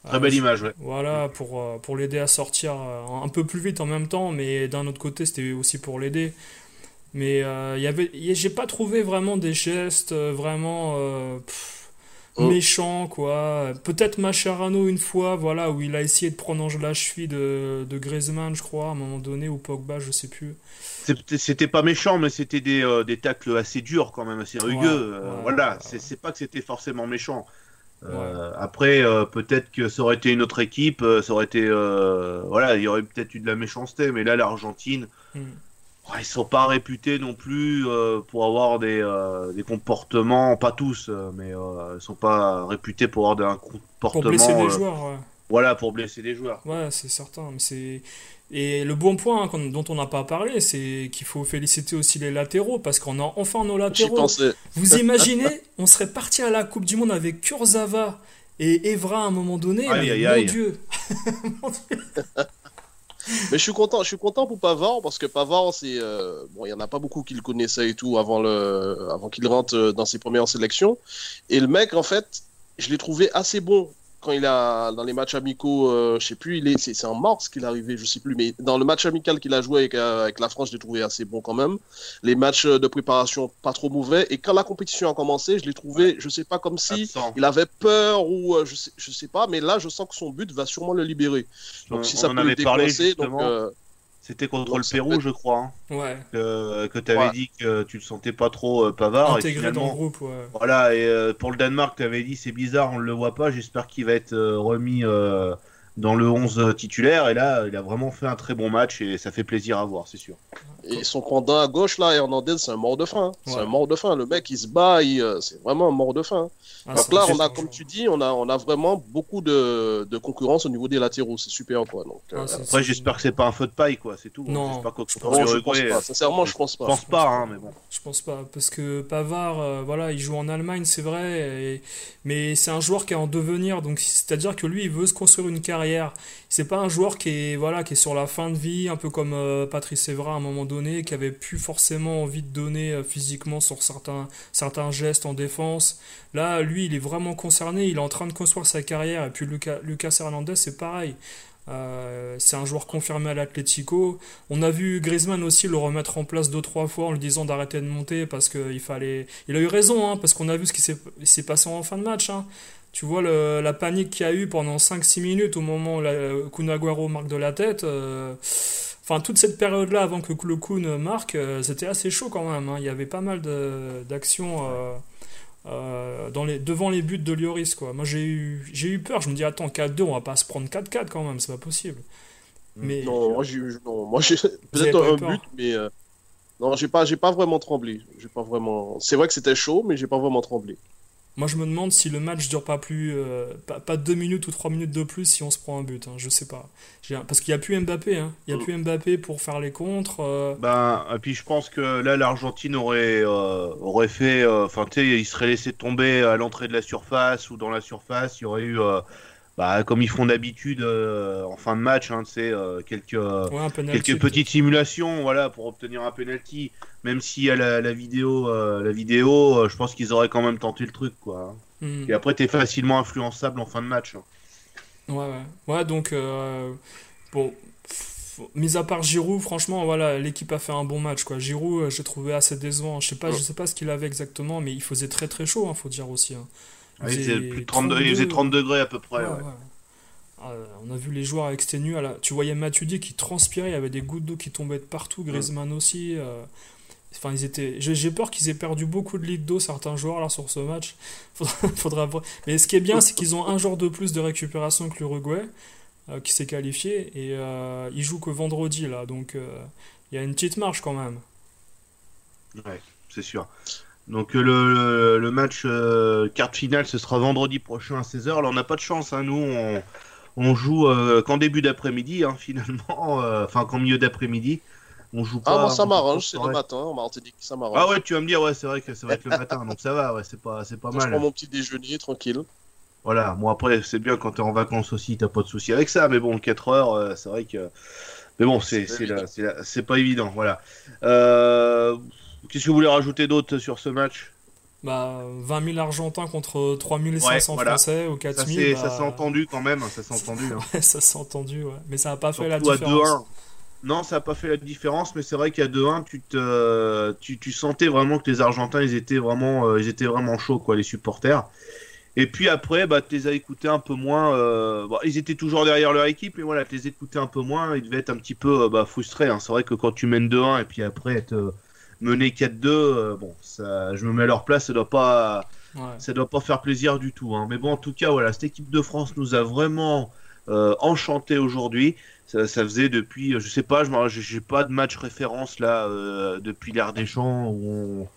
très belle image. Ouais. voilà pour pour l'aider à sortir un peu plus vite en même temps mais d'un autre côté c'était aussi pour l'aider mais il y avait j'ai pas trouvé vraiment des gestes vraiment pff, Oh. méchants quoi peut-être Mascherano une fois voilà où il a essayé de prendre en la cheville de, de Griezmann je crois à un moment donné ou Pogba je sais plus C'était- pas méchant, mais c'était des, euh, des tacles assez durs quand même, assez rugueux. Ouais, euh, ouais, voilà, ouais. c'est pas que c'était forcément méchant. Euh, Après, peut-être que ça aurait été une autre équipe, ça aurait été, voilà, il y aurait peut-être eu de la méchanceté, mais là, l'Argentine, Hmm. Ouais, ils sont pas réputés non plus euh, pour avoir des, euh, des comportements, pas tous, euh, mais euh, ils sont pas réputés pour avoir un comportement, pour blesser des joueurs ouais. voilà, pour blesser des joueurs. Ouais, c'est certain. Mais c'est... Et le bon point hein, dont on n'a pas parlé, c'est qu'il faut féliciter aussi les latéraux, parce qu'on a enfin nos J'y latéraux. pensais. Vous <laughs> imaginez, on serait parti à la Coupe du Monde avec Kurzawa et Evra à un moment donné, Aïe, mais aïe, mon aïe. Dieu <laughs> Mais je suis content, je suis content pour Pavard parce que Pavard, c'est euh, bon, il y en a pas beaucoup qui le connaissaient et tout avant le, avant qu'il rentre euh, dans ses premières sélections. Et le mec, en fait, je l'ai trouvé assez bon quand il a dans les matchs amicaux. Euh, je sais plus, il est, c'est, en mars qu'il est arrivé, je sais plus, mais dans le match amical qu'il a joué avec, euh, avec la France, je l'ai trouvé assez bon quand même. Les matchs de préparation pas trop mauvais. Et quand la compétition a commencé, je l'ai trouvé, je sais pas comme si Absent. il avait peur ou euh, je sais, je sais pas, mais là, je sens que son but va sûrement le libérer. Donc On- si ça peut le décoincer, donc C'était contre le Pérou, je crois, hein, Ouais, que, que tu avais Ouais. dit que tu le sentais pas trop euh, Pavard. et intégré dans finalement, le groupe, ouais. Voilà, et euh, pour le Danemark, tu avais dit c'est bizarre, on ne le voit pas. J'espère qu'il va être euh, remis euh, dans le 11 titulaire. Et là, il a vraiment fait un très bon match et ça fait plaisir à voir, c'est sûr. Et son pendant à gauche, là, Hernandez, c'est un mort de faim. hein. C'est Ouais. un mort de faim. Le mec, il se bat, il, euh, c'est vraiment un mort de faim. Ah, Donc là, on a, comme tu dis, on a, on a vraiment beaucoup de, de concurrence au niveau des latéraux. C'est super, quoi. Donc, euh, Ah, c'est- Après, j'espère que c'est pas un feu de paille, quoi, c'est tout. Non, J'espère qu'au je contre non, je pense pas. euh, Sincèrement, je pense je pas. pense pas, hein, mais bon. Je pense pas, parce que Pavard, euh, voilà, il joue en Allemagne, c'est vrai, et- mais c'est un joueur qui est en devenir, donc c'est-à-dire que lui, il veut se construire une carrière. C'est pas un joueur qui est, voilà, qui est sur la fin de vie, un peu comme euh, Patrice Evra à un moment donné, qui avait plus forcément envie de donner euh, physiquement sur certains, certains gestes en défense. Là, lui, il est vraiment concerné, il est en train de construire sa carrière, et puis Lucas, Lucas Hernandez, c'est pareil. Euh, c'est un joueur confirmé à l'Atlético. On a vu Griezmann aussi le remettre en place deux trois fois en lui disant d'arrêter de monter parce qu'il fallait. Il a eu raison, hein, parce qu'on a vu ce qui s'est passé en fin de match. hein. Tu vois le- la panique qu'il y a eu pendant 5-6 minutes au moment où la, Kun Agüero marque de la tête. euh, Enfin, toute cette période-là avant que le Kun marque, euh, c'était assez chaud quand même. hein. Il y avait pas mal d'actions. euh, euh, les, devant les buts de Lloris quoi. Moi j'ai eu peur, je me dis attends 4-2 on va pas se prendre 4-4 quand même, c'est pas possible. Mais Non, moi, j'ai, peut-être un peur but, mais euh, Non, j'ai pas, pas vraiment tremblé. Pas vraiment. C'est vrai que c'était chaud, mais j'ai pas vraiment tremblé. Moi, je me demande si le match dure pas plus, euh, pas, pas deux minutes ou trois minutes de plus si on se prend un but. Hein, je sais pas. Parce qu'il y a plus Mbappé. Hein. Il y a Mm. plus Mbappé pour faire les contres. euh, Ben, et puis je pense que là, l'Argentine aurait, euh, aurait fait. euh, Enfin, tu sais, il serait laissé tomber à l'entrée de la surface ou dans la surface. Il y aurait eu, euh, bah, comme ils font d'habitude euh, en fin de match, hein, tu sais, euh, quelques, ouais, un penalty, quelques petites simulations voilà, pour obtenir un penalty. Même si à la, la vidéo, euh, la vidéo euh, je pense qu'ils auraient quand même tenté le truc. quoi. hein. Hmm. Et après, t'es facilement influençable en fin de match. hein. Ouais, ouais. Ouais, donc, euh, bon, mis à part Giroud, franchement, voilà, l'équipe a fait un bon match, quoi. Giroud, j'ai trouvé assez décevant. Je sais pas, je sais pas ce qu'il avait exactement, mais il faisait très très chaud, hein, faut dire aussi. Il, faisait plus de 32, il faisait 30 degrés à peu près. Ouais, ouais. ouais. Ah, on a vu les joueurs exténués. la- Tu voyais Matuidi qui transpirait, il y avait des gouttes d'eau qui tombaient de partout, Griezmann aussi. euh, Enfin, ils étaient. J'ai peur qu'ils aient perdu beaucoup de litres d'eau, certains joueurs, là, sur ce match. <laughs> Faudra. Mais ce qui est bien, c'est qu'ils ont un jour de plus de récupération que l'Uruguay, euh, qui s'est qualifié, et euh, ils jouent que vendredi, là. Donc, euh, il y a une petite marge quand même. Ouais, c'est sûr. Donc euh, le, match euh, carte finale, ce sera vendredi prochain à 16h. Là, on n'a pas de chance, hein. nous, on, on joue euh, qu'en début d'après-midi, hein, <laughs> finalement, euh, enfin qu'en milieu d'après-midi. On joue pas. Ah, moi, ça m'arrange, c'est le matin. On m'a dit que ça m'arrange. Ah ouais, tu vas me dire, ouais, c'est vrai que ça va être le matin, donc ça va, ouais, c'est pas, c'est pas Donc, <laughs> je mal. prends mon petit déjeuner tranquille. Voilà, bon après, c'est bien quand t'es en vacances aussi, t'as pas de souci avec ça, mais bon, 4 heures, c'est vrai que. Mais bon, c'est pas évident, voilà. Euh, Qu'est-ce que vous voulez rajouter d'autre sur ce match? Bah, 20 000 Argentins contre 3500 Ouais, voilà. Français ou Ça 4 s'est 000. ça bah, s'est entendu quand même, ça s'est entendu. hein. Ouais, <laughs> ça s'est entendu, ouais. Mais ça n'a pas fait la différence. 2-1. Non, ça n'a pas fait la différence, mais c'est vrai qu'à 2-1, tu, te, tu, tu sentais vraiment que les Argentins, ils étaient vraiment, euh, ils étaient vraiment chauds, quoi, les supporters. Et puis après, bah, tu les as écoutés un peu moins. euh, bon, ils étaient toujours derrière leur équipe, mais voilà, tu les écoutais un peu moins. Ils devaient être un petit peu euh, bah, frustrés. hein. C'est vrai que quand tu mènes 2-1 et puis après être euh, mené 4-2, euh, bon, ça, je me mets à leur place, ça doit pas Ouais. ça doit pas faire plaisir du tout. hein. Mais bon, en tout cas, voilà, cette équipe de France nous a vraiment euh, enchanté aujourd'hui. Ça, ça faisait depuis, euh, je sais pas, je j'ai pas de match référence là euh, depuis l'ère des champs où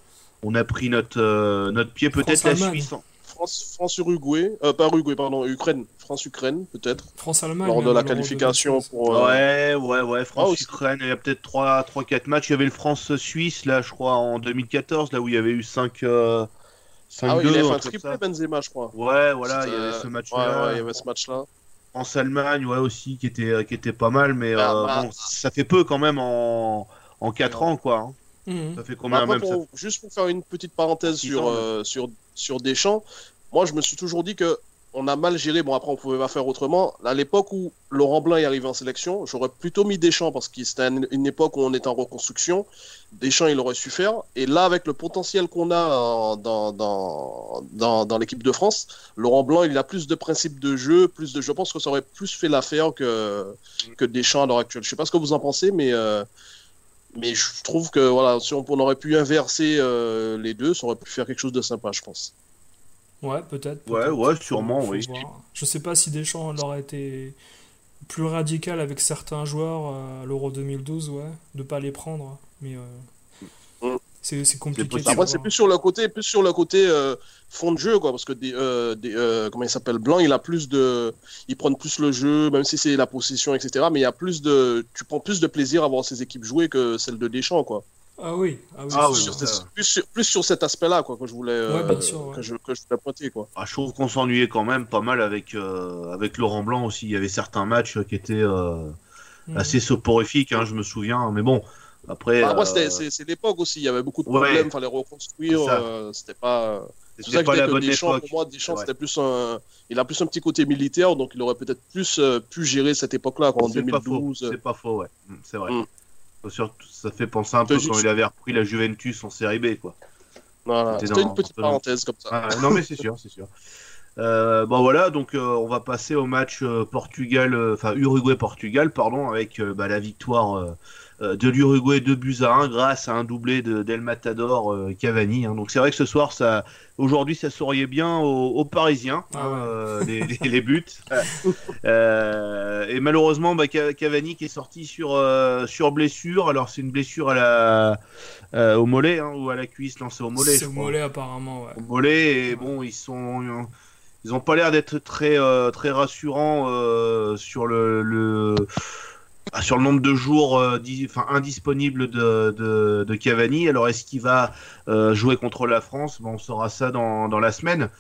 on, on a pris notre notre, notre pied. Peut-être la. Suisse. en- France, France Uruguay, euh, pas Uruguay, pardon, Ukraine, France Ukraine peut-être France-Allemagne. lors de même, la qualification 2016. pour. euh, Ouais, ouais, ouais, Ah, France. Ukraine, il y a peut-être 3 trois 4 matchs, il y avait le France Suisse là, je crois en 2014 là où il y avait eu 5 euh, 5 Ah oui, il 2 a fait un triplé ça. Benzema, je crois. Ouais, voilà, il y avait euh, ce match Ouais, là. ouais, il y avait ce match-là. France-Allemagne, ouais, aussi, qui était, qui était pas mal, mais Ah, euh, bah. bon, ça fait peu quand même en, en 4 ans, quoi. hein. Mhm. Ça fait combien Après, même ça juste pour faire une petite parenthèse sur, ans, euh, sur, sur Deschamps, moi je me suis toujours dit que on a mal géré. Bon, après, on pouvait pas faire autrement. À l'époque où Laurent Blanc est arrivé en sélection, j'aurais plutôt mis Deschamps parce que c'était une, époque où on était en reconstruction. Deschamps, il aurait su faire. Et là, avec le potentiel qu'on a dans, dans, dans l'équipe de France, Laurent Blanc, il a plus de principes de jeu, plus de. Je pense que ça aurait plus fait l'affaire que, que Deschamps à l'heure actuelle. Je sais pas ce que vous en pensez, mais. euh, mais je trouve que voilà, si on, on aurait pu inverser euh, les deux, ça aurait pu faire quelque chose de sympa, je pense. Ouais, peut-être. Ouais, ouais, sûrement, faut oui. voir. Je sais pas si Deschamps aurait été plus radical avec certains joueurs euh, à l'Euro 2012, ouais, de pas les prendre. Mais euh. C'est c'est compliqué. Après, c'est plus sur le côté, plus sur le côté euh, fond de jeu, quoi, parce que des, euh, des, euh, comment il s'appelle, Blanc, il a plus de, il prend plus le jeu, même si c'est la possession, etc. Mais il y a plus de, tu prends plus de plaisir à voir ces équipes jouer que celle de Deschamps, quoi. Ah oui, ah oui, Ah c'est oui, ça. plus, sur, plus sur cet aspect-là, quoi, que je voulais, euh, Ouais, bien sûr, ouais. que je, que je voulais pointer, quoi. Ah, je trouve qu'on s'ennuyait quand même pas mal avec, euh, avec Laurent Blanc aussi. Il y avait certains matchs qui étaient euh, Mhm. assez soporifiques, hein, je me souviens. Mais bon, après. Bah, après, euh, c'est l'époque aussi, il y avait beaucoup de Ouais. problèmes, fallait reconstruire, C'est ça. euh, c'était pas. C'est ça que pas la que bonne Deschamps, époque. pour moi, Deschamps, Ouais. c'était plus un, il a plus un petit côté militaire, donc il aurait peut-être plus euh, pu gérer cette époque-là, en C'est pas faux, 2012. c'est pas faux, ouais. Mm, C'est vrai. Mm. Surtout, ça fait penser un peu quand il avait repris la Juventus en série B, quoi. Voilà, C'était une petite parenthèse comme ça. Ah, non, mais c'est sûr, c'est sûr. Euh, bon voilà, donc euh, on va passer au match Portugal, enfin Uruguay-Portugal, pardon, avec bah, la victoire de l'Uruguay 2 buts à 1 grâce à un doublé de d'El Matador euh, Cavani. hein. Donc c'est vrai que ce soir, ça, aujourd'hui, ça souriait bien aux, aux Parisiens, Ah hein, ouais. euh, les, les- les buts. <laughs> Euh, et malheureusement, bah, Ca- Cavani qui est sorti sur sur blessure. Alors c'est une blessure à la euh, au mollet hein, ou à la cuisse, non c'est au mollet. C'est au mollet apparemment, ouais. au mollet et bon ils sont ils ont pas l'air d'être très euh, très rassurants euh, sur le, le sur le nombre de jours euh, di- indisponibles de, de, de Cavani alors est-ce qu'il va euh, jouer contre la France? Bon, on saura ça dans, dans la semaine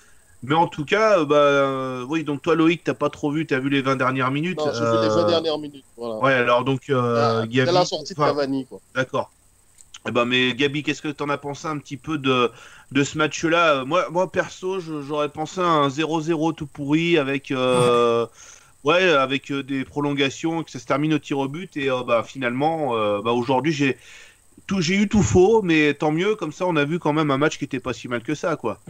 mais en tout cas euh, bah euh, oui donc toi Loïc t'as pas trop vu t'as vu les 20 dernières minutes Non, j'ai vu les euh, 20 dernières minutes. Voilà. ouais alors donc euh, Ah, c'est la sortie de Cavani, quoi. D'accord. Eh ben, mais Gabi, qu'est-ce que t'en as pensé un petit peu de, de ce match-là? Moi, moi, perso, j'aurais pensé à un 0-0 tout pourri avec, euh, <laughs> ouais, avec euh, des prolongations, que ça se termine au tir au but. Et euh, bah, finalement, euh, bah, aujourd'hui, j'ai j'ai eu tout faux, mais tant mieux. Comme ça, on a vu quand même un match qui était pas si mal que ça, quoi.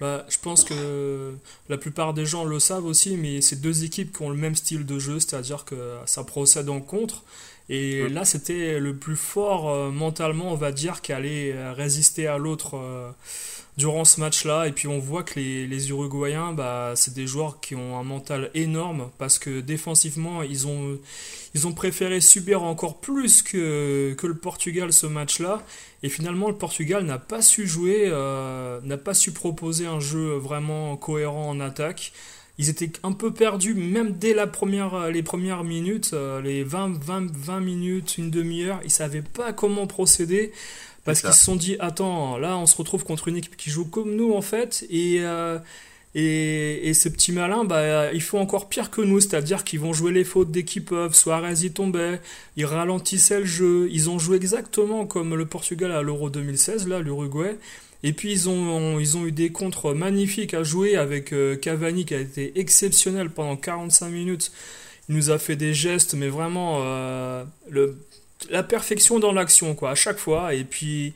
Bah, je pense que la plupart des gens le savent aussi, mais c'est deux équipes qui ont le même style de jeu, c'est-à-dire que ça procède en contre. Et là, c'était le plus fort euh, mentalement, on va dire, qui allait euh, résister à l'autre euh, durant ce match-là. Et puis on voit que les, les Uruguayens, bah, c'est des joueurs qui ont un mental énorme parce que défensivement, ils ont, ils ont préféré subir encore plus que, que le Portugal ce match-là. Et finalement, le Portugal n'a pas su jouer, n'a pas su proposer un jeu vraiment cohérent en attaque. Ils étaient un peu perdus, même dès la première, les premières minutes, euh, les 20, 20, 20 minutes, une demi-heure, ils savaient pas comment procéder. Parce qu'ils se sont dit, attends, là on se retrouve contre une équipe qui joue comme nous en fait, et, euh, et, et ces petits malins, bah, ils font encore pire que nous, c'est-à-dire qu'ils vont jouer les fautes dès qu'ils peuvent. Suarez y tombait, ils ralentissaient le jeu, ils ont joué exactement comme le Portugal à l'Euro 2016, là, l'Uruguay. Et puis ils ont, ils ont eu des contres magnifiques à jouer avec euh, Cavani qui a été exceptionnel pendant 45 minutes. Il nous a fait des gestes, mais vraiment euh, la perfection dans l'action, quoi, à chaque fois. Et puis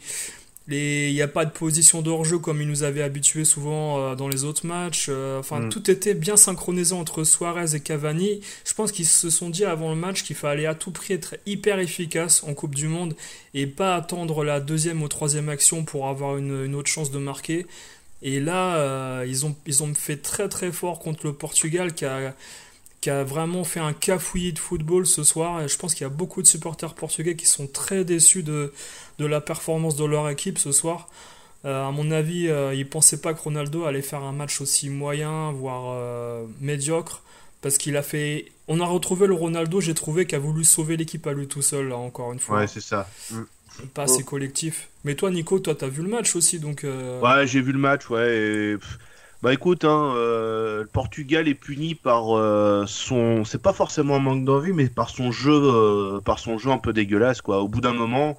il n'y a pas de position de hors-jeu comme il nous avait habitué souvent euh, dans les autres matchs. Euh, enfin, Mm. tout était bien synchronisé entre Suarez et Cavani. Je pense qu'ils se sont dit avant le match qu'il fallait à tout prix être hyper efficace en Coupe du Monde et pas attendre la deuxième ou troisième action pour avoir une, une autre chance de marquer. Et là, euh, ils, ont, ils ont fait très très fort contre le Portugal qui a, qui a vraiment fait un cafouillis de football ce soir. Et je pense qu'il y a beaucoup de supporters portugais qui sont très déçus de, de la performance de leur équipe ce soir. Euh, à mon avis, euh, ils pensaient pas que Ronaldo allait faire un match aussi moyen, voire euh, médiocre, parce qu'il a fait. On a retrouvé le Ronaldo, j'ai trouvé, qui a voulu sauver l'équipe à lui tout seul, là, encore une fois. Ouais, c'est ça. Mm. pas assez collectif. Mais toi, Nico, toi, t'as vu le match aussi, donc. euh, Ouais, j'ai vu le match, ouais. et, Bah écoute, hein, euh, le Portugal est puni par euh, son, c'est pas forcément un manque d'envie, mais par son jeu, euh, par son jeu un peu dégueulasse, quoi. Au bout d'un moment,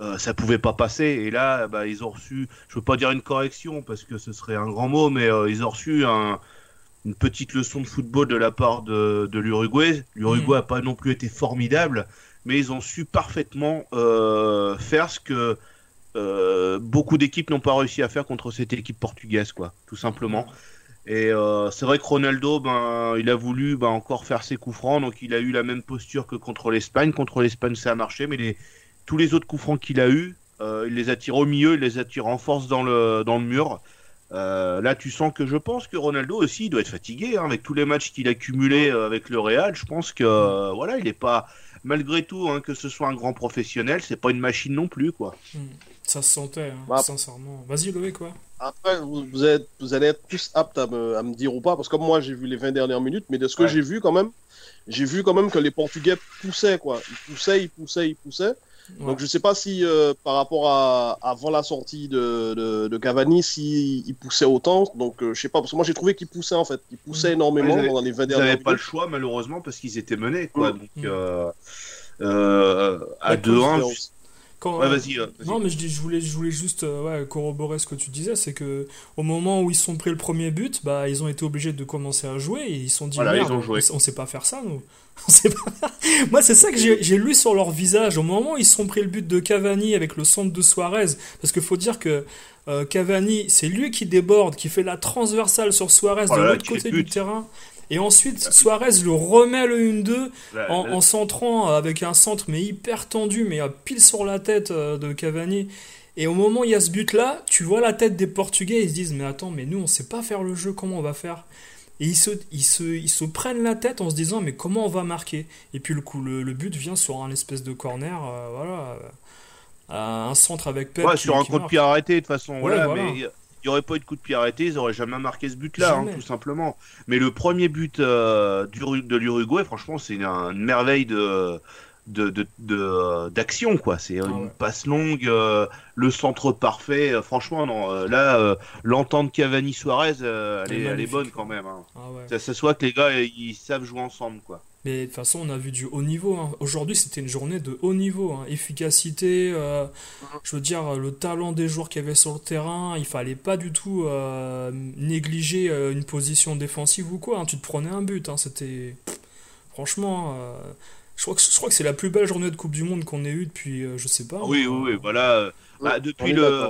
euh, ça pouvait pas passer, et là, bah ils ont reçu, je veux pas dire une correction parce que ce serait un grand mot, mais euh, ils ont reçu un, une petite leçon de football de la part de, de l'Uruguay. L'Uruguay a pas non plus été formidable, mais ils ont su parfaitement euh, faire ce que euh, beaucoup d'équipes n'ont pas réussi à faire contre cette équipe portugaise, quoi, tout simplement. Et euh, c'est vrai que Ronaldo, ben, il a voulu ben, encore faire ses coups francs, donc il a eu la même posture que contre l'Espagne. Contre l'Espagne, ça a marché, mais tous les autres coups francs qu'il a eu, euh, il les attire au milieu, il les attire en force dans le, dans le mur. Là, tu sens que je pense que Ronaldo aussi il doit être fatigué hein, avec tous les matchs qu'il a cumulés avec le Real. Je pense que voilà, il est pas malgré tout hein, que ce soit un grand professionnel, c'est pas une machine non plus quoi. hmm, ça se sentait, hein, Bah. sincèrement. Vas-y, Loé, quoi. Après, vous, vous êtes, vous allez être plus apte à me, à me dire ou pas, parce que comme moi j'ai vu les 20 dernières minutes, mais de ce que Ouais. j'ai vu quand même, j'ai vu quand même que les Portugais poussaient, quoi. Ils poussaient, ils poussaient, ils poussaient. Ouais. Donc je sais pas si euh, par rapport à avant la sortie de, de, de Cavani, si il poussait autant. Donc euh, je sais pas, parce que moi j'ai trouvé qu'il poussait en fait. Il poussait énormément Ouais, ils avaient- pendant les 20 Ils dernières n'avaient minutes. pas le choix malheureusement parce qu'ils étaient menés quoi. Mm. Donc euh, euh, à Ouais, 2-1, Pousse, Quand, Ouais, vas-y. euh. Non, mais je, dis, je, voulais, je voulais juste euh, ouais, corroborer ce que tu disais, c'est que au moment où ils sont pris le premier but, bah, ils ont été obligés de commencer à jouer et ils se sont dit Voilà, merde, ils ont joué. on, sait pas faire ça, nous. <laughs> On sait pas... Moi, c'est ça que j'ai lu sur leur visage au moment où ils se sont pris le but de Cavani avec le centre de Suarez, parce qu'il faut dire que euh, Cavani, c'est lui qui déborde, qui fait la transversale sur Suarez Oh de là l'autre côté du terrain. Et ensuite, Suarez le remet le 1-2 La- en, en centrant avec un centre mais hyper tendu, mais euh, pile sur la tête euh, de Cavani. Et au moment où il y a ce but-là, tu vois la tête des Portugais, ils se disent mais attends, mais nous on sait pas faire le jeu, comment on va faire? Et ils se, ils, se, ils se prennent la tête en se disant mais comment on va marquer? Et puis le coup, le, le but vient sur un espèce de corner, euh, voilà, euh, un centre avec Pep. Ouais, qui- sur un coup de pied arrêté, de toute façon. voilà, voilà. mais il n'y aurait pas eu de coup de pied arrêté, ils auraient jamais marqué ce but-là, hein, tout simplement. Mais le premier but euh, du, de l'Uruguay, franchement, c'est une, une merveille de de- de- de- d'action, quoi. C'est une Ah ouais. passe longue, euh, le centre parfait. euh, franchement, non, euh, là, euh, l'entente Cavani-Suarez, euh, elle, est elle bonne quand même. hein. Ah ouais. Ça, ça soit que les gars, euh, ils savent jouer ensemble, quoi. Mais de toute façon, on a vu du haut niveau. hein. Aujourd'hui, c'était une journée de haut niveau. hein. Efficacité, euh, je veux dire, le talent des joueurs qu'il y avait sur le terrain. Il fallait pas du tout euh, négliger euh, une position défensive ou quoi. Tu te prenais un but. C'était. Franchement, euh, je crois que, je crois que c'est la plus belle journée de Coupe du Monde qu'on ait eue depuis, euh, je sais pas. Ah oui, moi. oui, oui, voilà. euh, bah, On depuis le,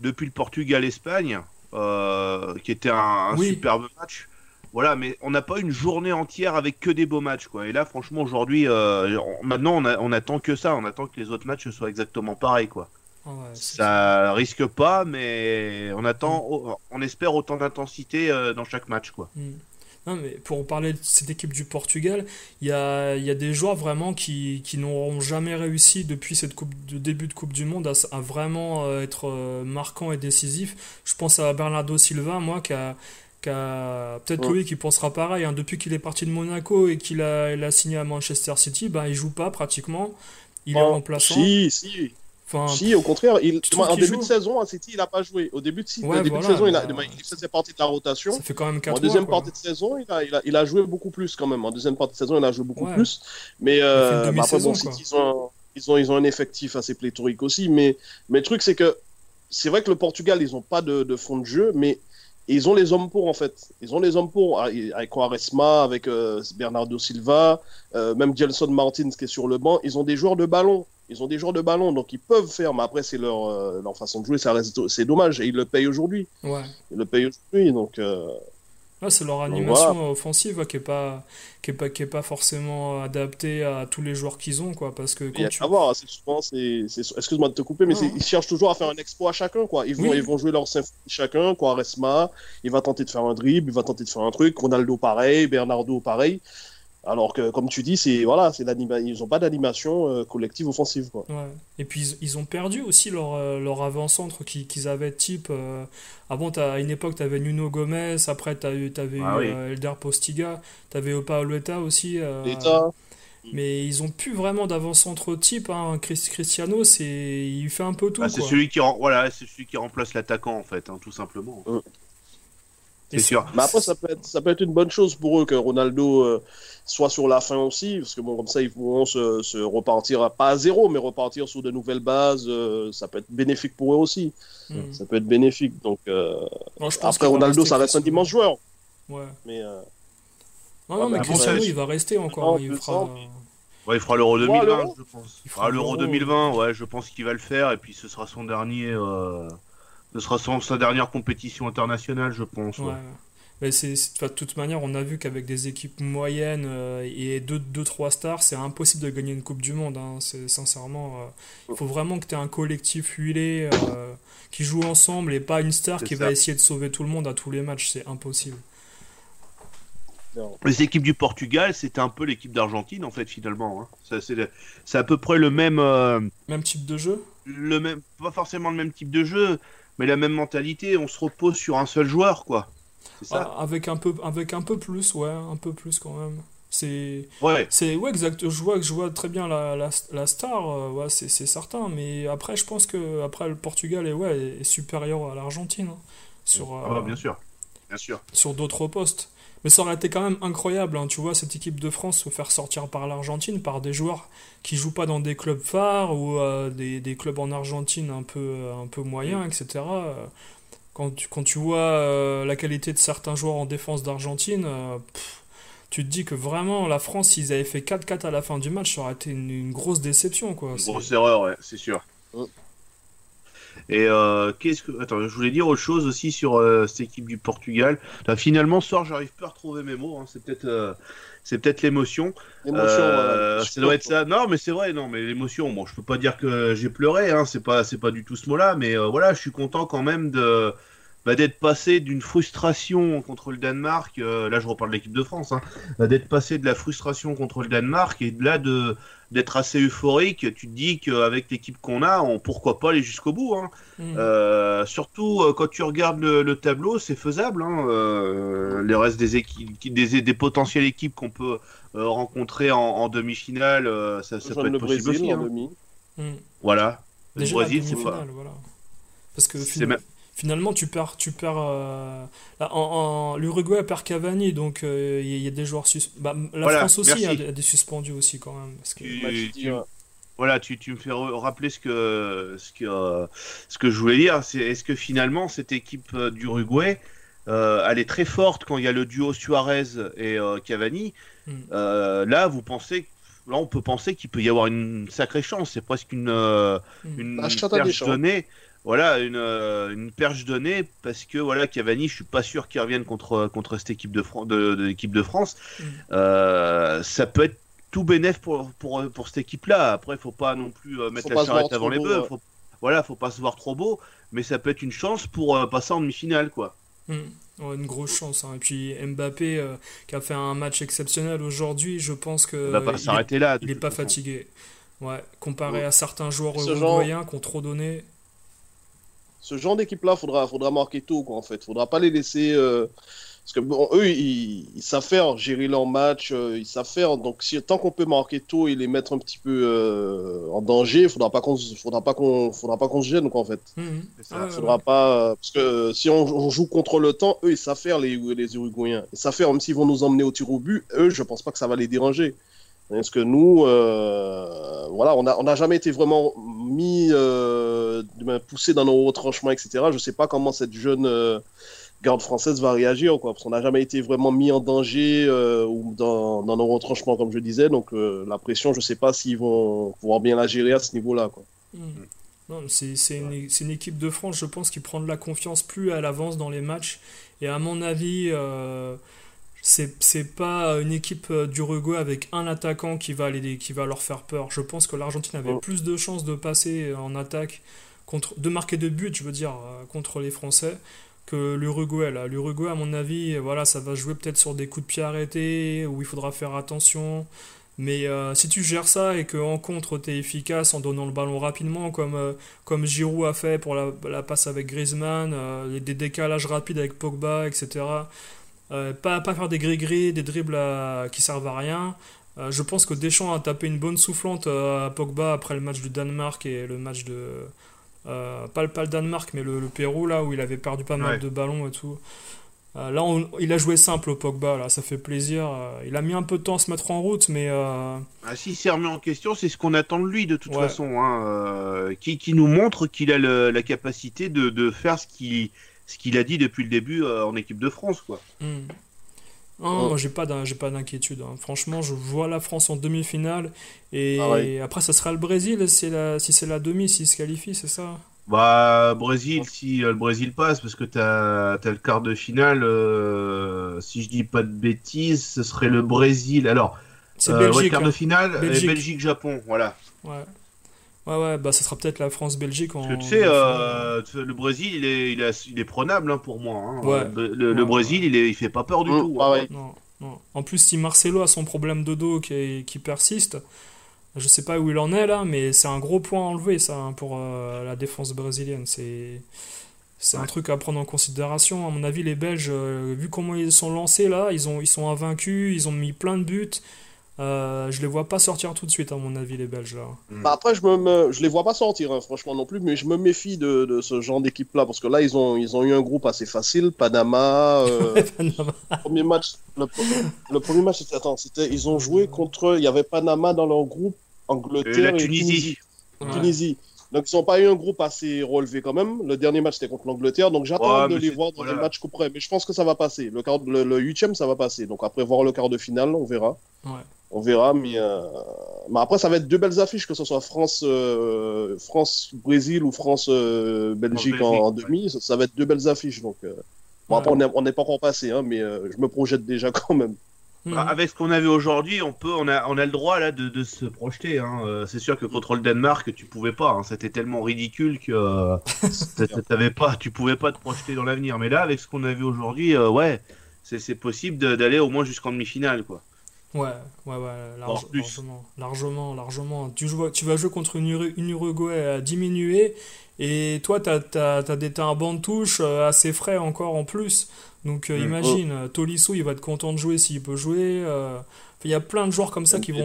depuis le Portugal-Espagne, euh, qui était un, un Oui. superbe match. Voilà, mais on n'a pas une journée entière avec que des beaux matchs, quoi. Et là, franchement, aujourd'hui, euh, maintenant, on, a- on attend que ça. On attend que les autres matchs soient exactement pareils, quoi. Ah ouais, Ça risque pas, mais on attend, on espère autant d'intensité euh, dans chaque match, quoi. Hmm. Non, mais pour parler de cette équipe du Portugal, il y a, il y a des joueurs vraiment qui, qui n'auront jamais réussi depuis cette coupe de début de Coupe du Monde à, vraiment euh, être euh, marquant et décisif. Je pense à Bernardo Silva, moi, qui a, peut-être Ouais. Louis qui pensera pareil. hein. depuis qu'il est parti de Monaco et qu'il a, signé à Manchester City, ben, il joue pas pratiquement. Il est Bon, remplaçant. Si, si. Enfin, Si, au contraire, il, en début joue de saison, à City, il n'a pas joué. Au début de, si- Ouais, début voilà, de saison, il, a, bah, il faisait partie de la rotation. ça fait quand même 4 En deuxième mois. partie de saison, il a, il, a, il a joué beaucoup plus quand même. En deuxième partie de saison, il a joué beaucoup Ouais. plus. Mais euh, bah, après, bon, City, ils ont, ils, ont, ils ont un effectif assez pléthorique aussi. Mais, mais le truc, c'est que c'est vrai que le Portugal, ils n'ont pas de, de fond de jeu, mais ils ont les hommes pour en fait. Ils ont les hommes pour ah, avec Quaresma, avec euh, Bernardo Silva, euh, même Gelson Martins qui est sur le banc. Ils ont des joueurs de ballon. Ils ont des joueurs de ballon, donc ils peuvent faire. Mais après, c'est leur, euh, leur façon de jouer. Ça reste, c'est dommage. Et ils le payent aujourd'hui. Ouais. Ils le payent aujourd'hui, donc. euh, Ouais, c'est leur animation offensive ouais, qui est pas qui est pas qui est pas forcément adaptée à tous les joueurs qu'ils ont quoi parce que quand a tu voir, c'est souvent, excuse-moi de te couper, mais ils cherchent toujours à faire un exploit à chacun, quoi. Ils vont, Oui. ils vont jouer leur symphonie chacun, Quaresma, il va tenter de faire un dribble, il va tenter de faire un truc, Ronaldo pareil, Bernardo pareil. Alors que, comme tu dis, c'est, voilà, c'est l'anima... ils ont pas d'animation euh, collective offensive, quoi. Ouais. Et puis ils, ils ont perdu aussi leur, euh, leur avant-centre qui- qu'ils avaient type. euh, avant, t'as- à une époque, tu avais Nuno Gomez, après, tu avais Ah eu oui. euh, Elder Postiga, tu avais Paoletta aussi. euh, mais ils ont plus vraiment d'avant-centre type. Hein. Chris- Cristiano, c'est il fait un peu tout. Ah, c'est celui qui, rem- voilà, c'est celui qui remplace l'attaquant, en fait, hein, tout simplement. Et C'est sûr. mais après, ça peut, être, ça peut être une bonne chose pour eux que Ronaldo euh, soit sur la fin aussi, parce que bon, comme ça, ils pourront se, se repartir, à- pas à zéro, mais repartir sur de nouvelles bases. euh, ça peut être bénéfique pour eux aussi. Hmm. Ça peut être bénéfique. Donc, euh, Non, je pense après, Ronaldo, ça reste un immense joueur. Ouais. Mais euh, Non, non, mais Cristiano, il va rester encore. non, il fera. Ouais, il fera l'Euro Ouais, 2020, l'Euro. je pense. Il fera l'Euro l'Euro, 2020, ouais, je pense qu'il va le faire, et puis ce sera son dernier, euh, ce sera son, sa dernière compétition internationale, je pense. ouais. Ouais. Mais c'est, de toute manière, on a vu qu'avec des équipes moyennes euh, et 2-3 stars, c'est impossible de gagner une Coupe du Monde. hein. C'est, sincèrement, euh, il faut vraiment que tu aies un collectif huilé euh, qui joue ensemble et pas une star C'est qui ça. va essayer de sauver tout le monde à tous les matchs. C'est impossible. Les équipes du Portugal, c'était un peu l'équipe d'Argentine, en fait, finalement. hein. Ça, c'est, à peu près le même, euh, Même type de jeu? le même, pas forcément le même type de jeu, mais la même mentalité. On se repose sur un seul joueur, quoi. C'est ça. Ah, avec, un peu, avec un peu plus, ouais, un peu plus quand même. C'est, Ouais. c'est ouais, exact. Je vois, je vois très bien la, la, la star, euh, ouais, c'est, c'est certain. Mais après, je pense que après, le Portugal est, ouais, est supérieur à l'Argentine hein, sur, Ah bah, euh, bien sûr. Bien sûr. sur d'autres postes. Mais ça aurait été quand même incroyable, hein, tu vois, cette équipe de France se faire sortir par l'Argentine, par des joueurs qui jouent pas dans des clubs phares ou euh, des, des, clubs en Argentine un peu, un peu moyens, etc. Quand tu, quand tu vois euh, la qualité de certains joueurs en défense d'Argentine, euh, tu te dis que vraiment la France, s'ils avaient fait 4-4 à la fin du match, ça aurait été une, une grosse déception. Quoi. Une grosse erreur, ouais, c'est sûr. Et euh, qu'est-ce que. Attends, je voulais dire autre chose aussi sur euh, cette équipe du Portugal. Enfin, finalement, ce soir, j'arrive pas à retrouver mes mots. Hein. C'est peut-être. Euh, c'est peut-être l'émotion. Euh, ça doit être ça. Non, mais c'est vrai. Non, mais l'émotion. Bon, je peux pas dire que j'ai pleuré. Hein. C'est pas, c'est pas du tout ce mot-là. Mais euh, voilà, je suis content quand même de bah, d'être passé d'une frustration contre le Danemark. euh, là, je reparle de l'équipe de France. Hein, bah, d'être passé de la frustration contre le Danemark et de là de d'être assez euphorique. Tu te dis qu'avec l'équipe qu'on a, on pourquoi pas aller jusqu'au bout. Hein. Mm. Euh, surtout euh, quand tu regardes le, le tableau, c'est faisable. Hein. Euh, les restes des équipes, des, des potentielles équipes qu'on peut euh, rencontrer en, en demi-finale, ça, ça peut être le possible Brésil aussi. en hein. demi. Mm. Voilà. Le Brésil, c'est pas. voilà. Parce que finalement, tu perds, tu perds euh, là, en, en- l'Uruguay perd Cavani, donc euh, il y, a- il y a des joueurs sus- bah, la Voilà, France aussi a, a des suspendus aussi quand même. Parce que... Tu- Match tu- dur. Voilà, tu, tu me fais rappeler ce que, ce, que, euh, ce que je voulais dire. C'est est-ce que finalement cette équipe euh, d'Uruguay, euh, elle est très forte quand il y a le duo Suarez et euh, Cavani? Mm. Euh, là, vous pensez, là, on peut penser qu'il peut y avoir une sacrée chance. C'est presque une, euh, Mm. une perche champs. donnée. Voilà, une, euh, une perche donnée parce que voilà, Cavani, je suis pas sûr qu'il revienne contre, contre cette équipe de, Fran- de, de l'équipe de France. Mm. Euh, ça peut être tout bénéf pour, pour, pour cette équipe-là. Après, il faut pas non plus euh, mettre Faut la charrette avant les bœufs. ouais. Faut, voilà, faut pas se voir trop beau, mais ça peut être une chance pour euh, passer en demi-finale, quoi. Mm. Ouais, une grosse chance. hein. Et puis Mbappé, euh, qui a fait un match exceptionnel aujourd'hui, je pense que On va pas il est- s'arrêter là. de il est toute pas façon. fatigué. Ouais, comparé Ouais. à certains joueurs Ce genre- uruguayens qui ont trop donné. Ce genre d'équipe-là, faudra, faudra marquer tôt, quoi, en fait. Faudra pas les laisser. euh, Parce que bon, eux, ils, ils savent faire gérer leur match, euh, ils savent faire. Donc, si, tant qu'on peut marquer tôt et les mettre un petit peu euh, en danger, faudra pas qu'on, faudra pas qu'on, faudra pas qu'on se gêne, quoi, en fait. Ça. Ah ouais, Faudra ouais. pas, parce que si on, on joue contre le temps, eux, ils savent faire les, les Uruguayens. Ils savent faire, même s'ils vont nous emmener au tir au but, eux, je pense pas que ça va les déranger. Parce que nous, euh, voilà, on n'a on a jamais été vraiment mis, euh, poussé dans nos retranchements, etc. Je sais pas comment cette jeune euh, garde française va réagir, quoi, parce qu'on n'a jamais été vraiment mis en danger ou dans, dans nos retranchements, comme je disais. Donc la pression, je sais pas s'ils vont pouvoir bien la gérer à ce niveau-là, quoi. Mm. Non, c'est c'est une, c'est une équipe de France, je pense, qui prend de la confiance plus elle avance dans les matchs. Et à mon avis, c'est c'est pas une équipe euh, d'Uruguay avec un attaquant qui va, aller, qui va leur faire peur. Je pense que l'Argentine avait Oh. plus de chances de passer en attaque, contre, de marquer de buts, je veux dire, euh, contre les Français que l'Uruguay. là. L'Uruguay, à mon avis, voilà, ça va jouer peut-être sur des coups de pied arrêtés, où il faudra faire attention. Mais euh, si tu gères ça et qu'en contre, tu es efficace en donnant le ballon rapidement, comme, euh, comme Giroud a fait pour la, la passe avec Griezmann, euh, des décalages rapides avec Pogba, etc. Euh, pas, pas faire des gris-gris, des dribbles à- qui servent à rien. Euh, je pense que Deschamps a tapé une bonne soufflante euh, à Pogba après le match du Danemark et le match de. euh, pas, le, pas le Danemark, mais le, le Pérou, là où il avait perdu pas mal Ouais. de ballons et tout. Là, on- il a joué simple au Pogba, là, ça fait plaisir. Il a mis un peu de temps à se mettre en route, mais. Ah, si c'est remis en question, c'est ce qu'on attend de lui de toute Ouais. façon, hein, qui, qui nous montre qu'il a le- la capacité de, de faire ce qu'il ce qu'il a dit depuis le début euh, en équipe de France, quoi. Hmm. Non, Ouais. moi j'ai pas d'in- j'ai pas d'inquiétude. hein. Franchement, je vois la France en demi-finale et Pareil. après ça sera le Brésil si, la, si c'est la demi, s'il se qualifie, c'est ça? Bah, Brésil, si euh, le Brésil passe, parce que t'as as le quart de finale, euh, si je dis pas de bêtises, ce serait le Brésil. Alors, C'est euh, ouais, Belgique. quart hein. de finale, euh, Belgique. Belgique-Japon, voilà. Ouais. Ouais, ouais, bah ça sera peut-être la France-Belgique en. Parce que tu sais, euh, le Brésil, il est, il est, il est prenable hein, pour moi. hein. Ouais. Le, le- le Ouais, Brésil, il, est, il fait pas peur du Mmh, tout. hein. Non, non. En plus, si Marcelo a son problème de dos qui, qui persiste, je sais pas où il en est là, mais c'est un gros point à enlever ça hein, pour euh, la défense brésilienne. C'est c'est un truc à prendre en considération. À mon avis, les Belges, euh, vu comment ils sont lancés là, ils, ont, ils sont invaincus, ils ont mis plein de buts. Euh, je les vois pas sortir tout de suite, à mon avis, les Belges. Là. Bah après, je me, me- je les vois pas sortir, hein, franchement non plus, mais je me méfie de, de ce genre d'équipe-là parce que là, ils ont, ils ont eu un groupe assez facile. Panama, euh, <laughs> premier match, le, pre- le premier match, c'était, attends, c'était, ils ont joué contre, il y avait Panama dans leur groupe, Angleterre Et la et Tunisie. Ouais. Tunisie. Donc, ils n'ont pas eu un groupe assez relevé quand même. Le dernier match, c'était contre l'Angleterre. Donc, j'attends Ouais, de les voir dans voilà. les matchs coup près. Mais je pense que ça va passer. Le, quart, le, le huitième, ça va passer. Donc, après voir le quart de finale, on verra. Ouais. On verra. Mais, euh, mais après, ça va être deux belles affiches, que ce soit France, euh, France-Brésil ou France-Belgique en, demi. Ça, ça va être deux belles affiches. Donc, euh, bon, après, Ouais. on n'est on n'est pas encore passé, hein, mais euh, je me projette déjà quand même. Mhm. Bah, Avec ce qu'on a vu aujourd'hui, on peut, on a, on a le droit là de, de se projeter. Hein. C'est sûr que contre le Danemark, tu pouvais pas. hein. C'était tellement ridicule que euh, <laughs> t'a- t'avais pas, tu pouvais pas te projeter dans l'avenir. Mais là, avec ce qu'on a vu aujourd'hui, euh, ouais, c'est possible d'aller au moins jusqu'en demi-finale, quoi. Ouais, ouais, ouais, large- En plus. largement, largement, largement. Tu, joues, tu vas jouer contre une, Uru- une Uruguay à diminuer, et toi, t'as, t'as, t'as des, t'as un banc de touche euh, assez frais encore en plus. Donc euh, Mm. imagine, euh, Tolisso, il va être content de jouer s'il peut jouer. euh, Il y a plein de joueurs comme ça qui vont...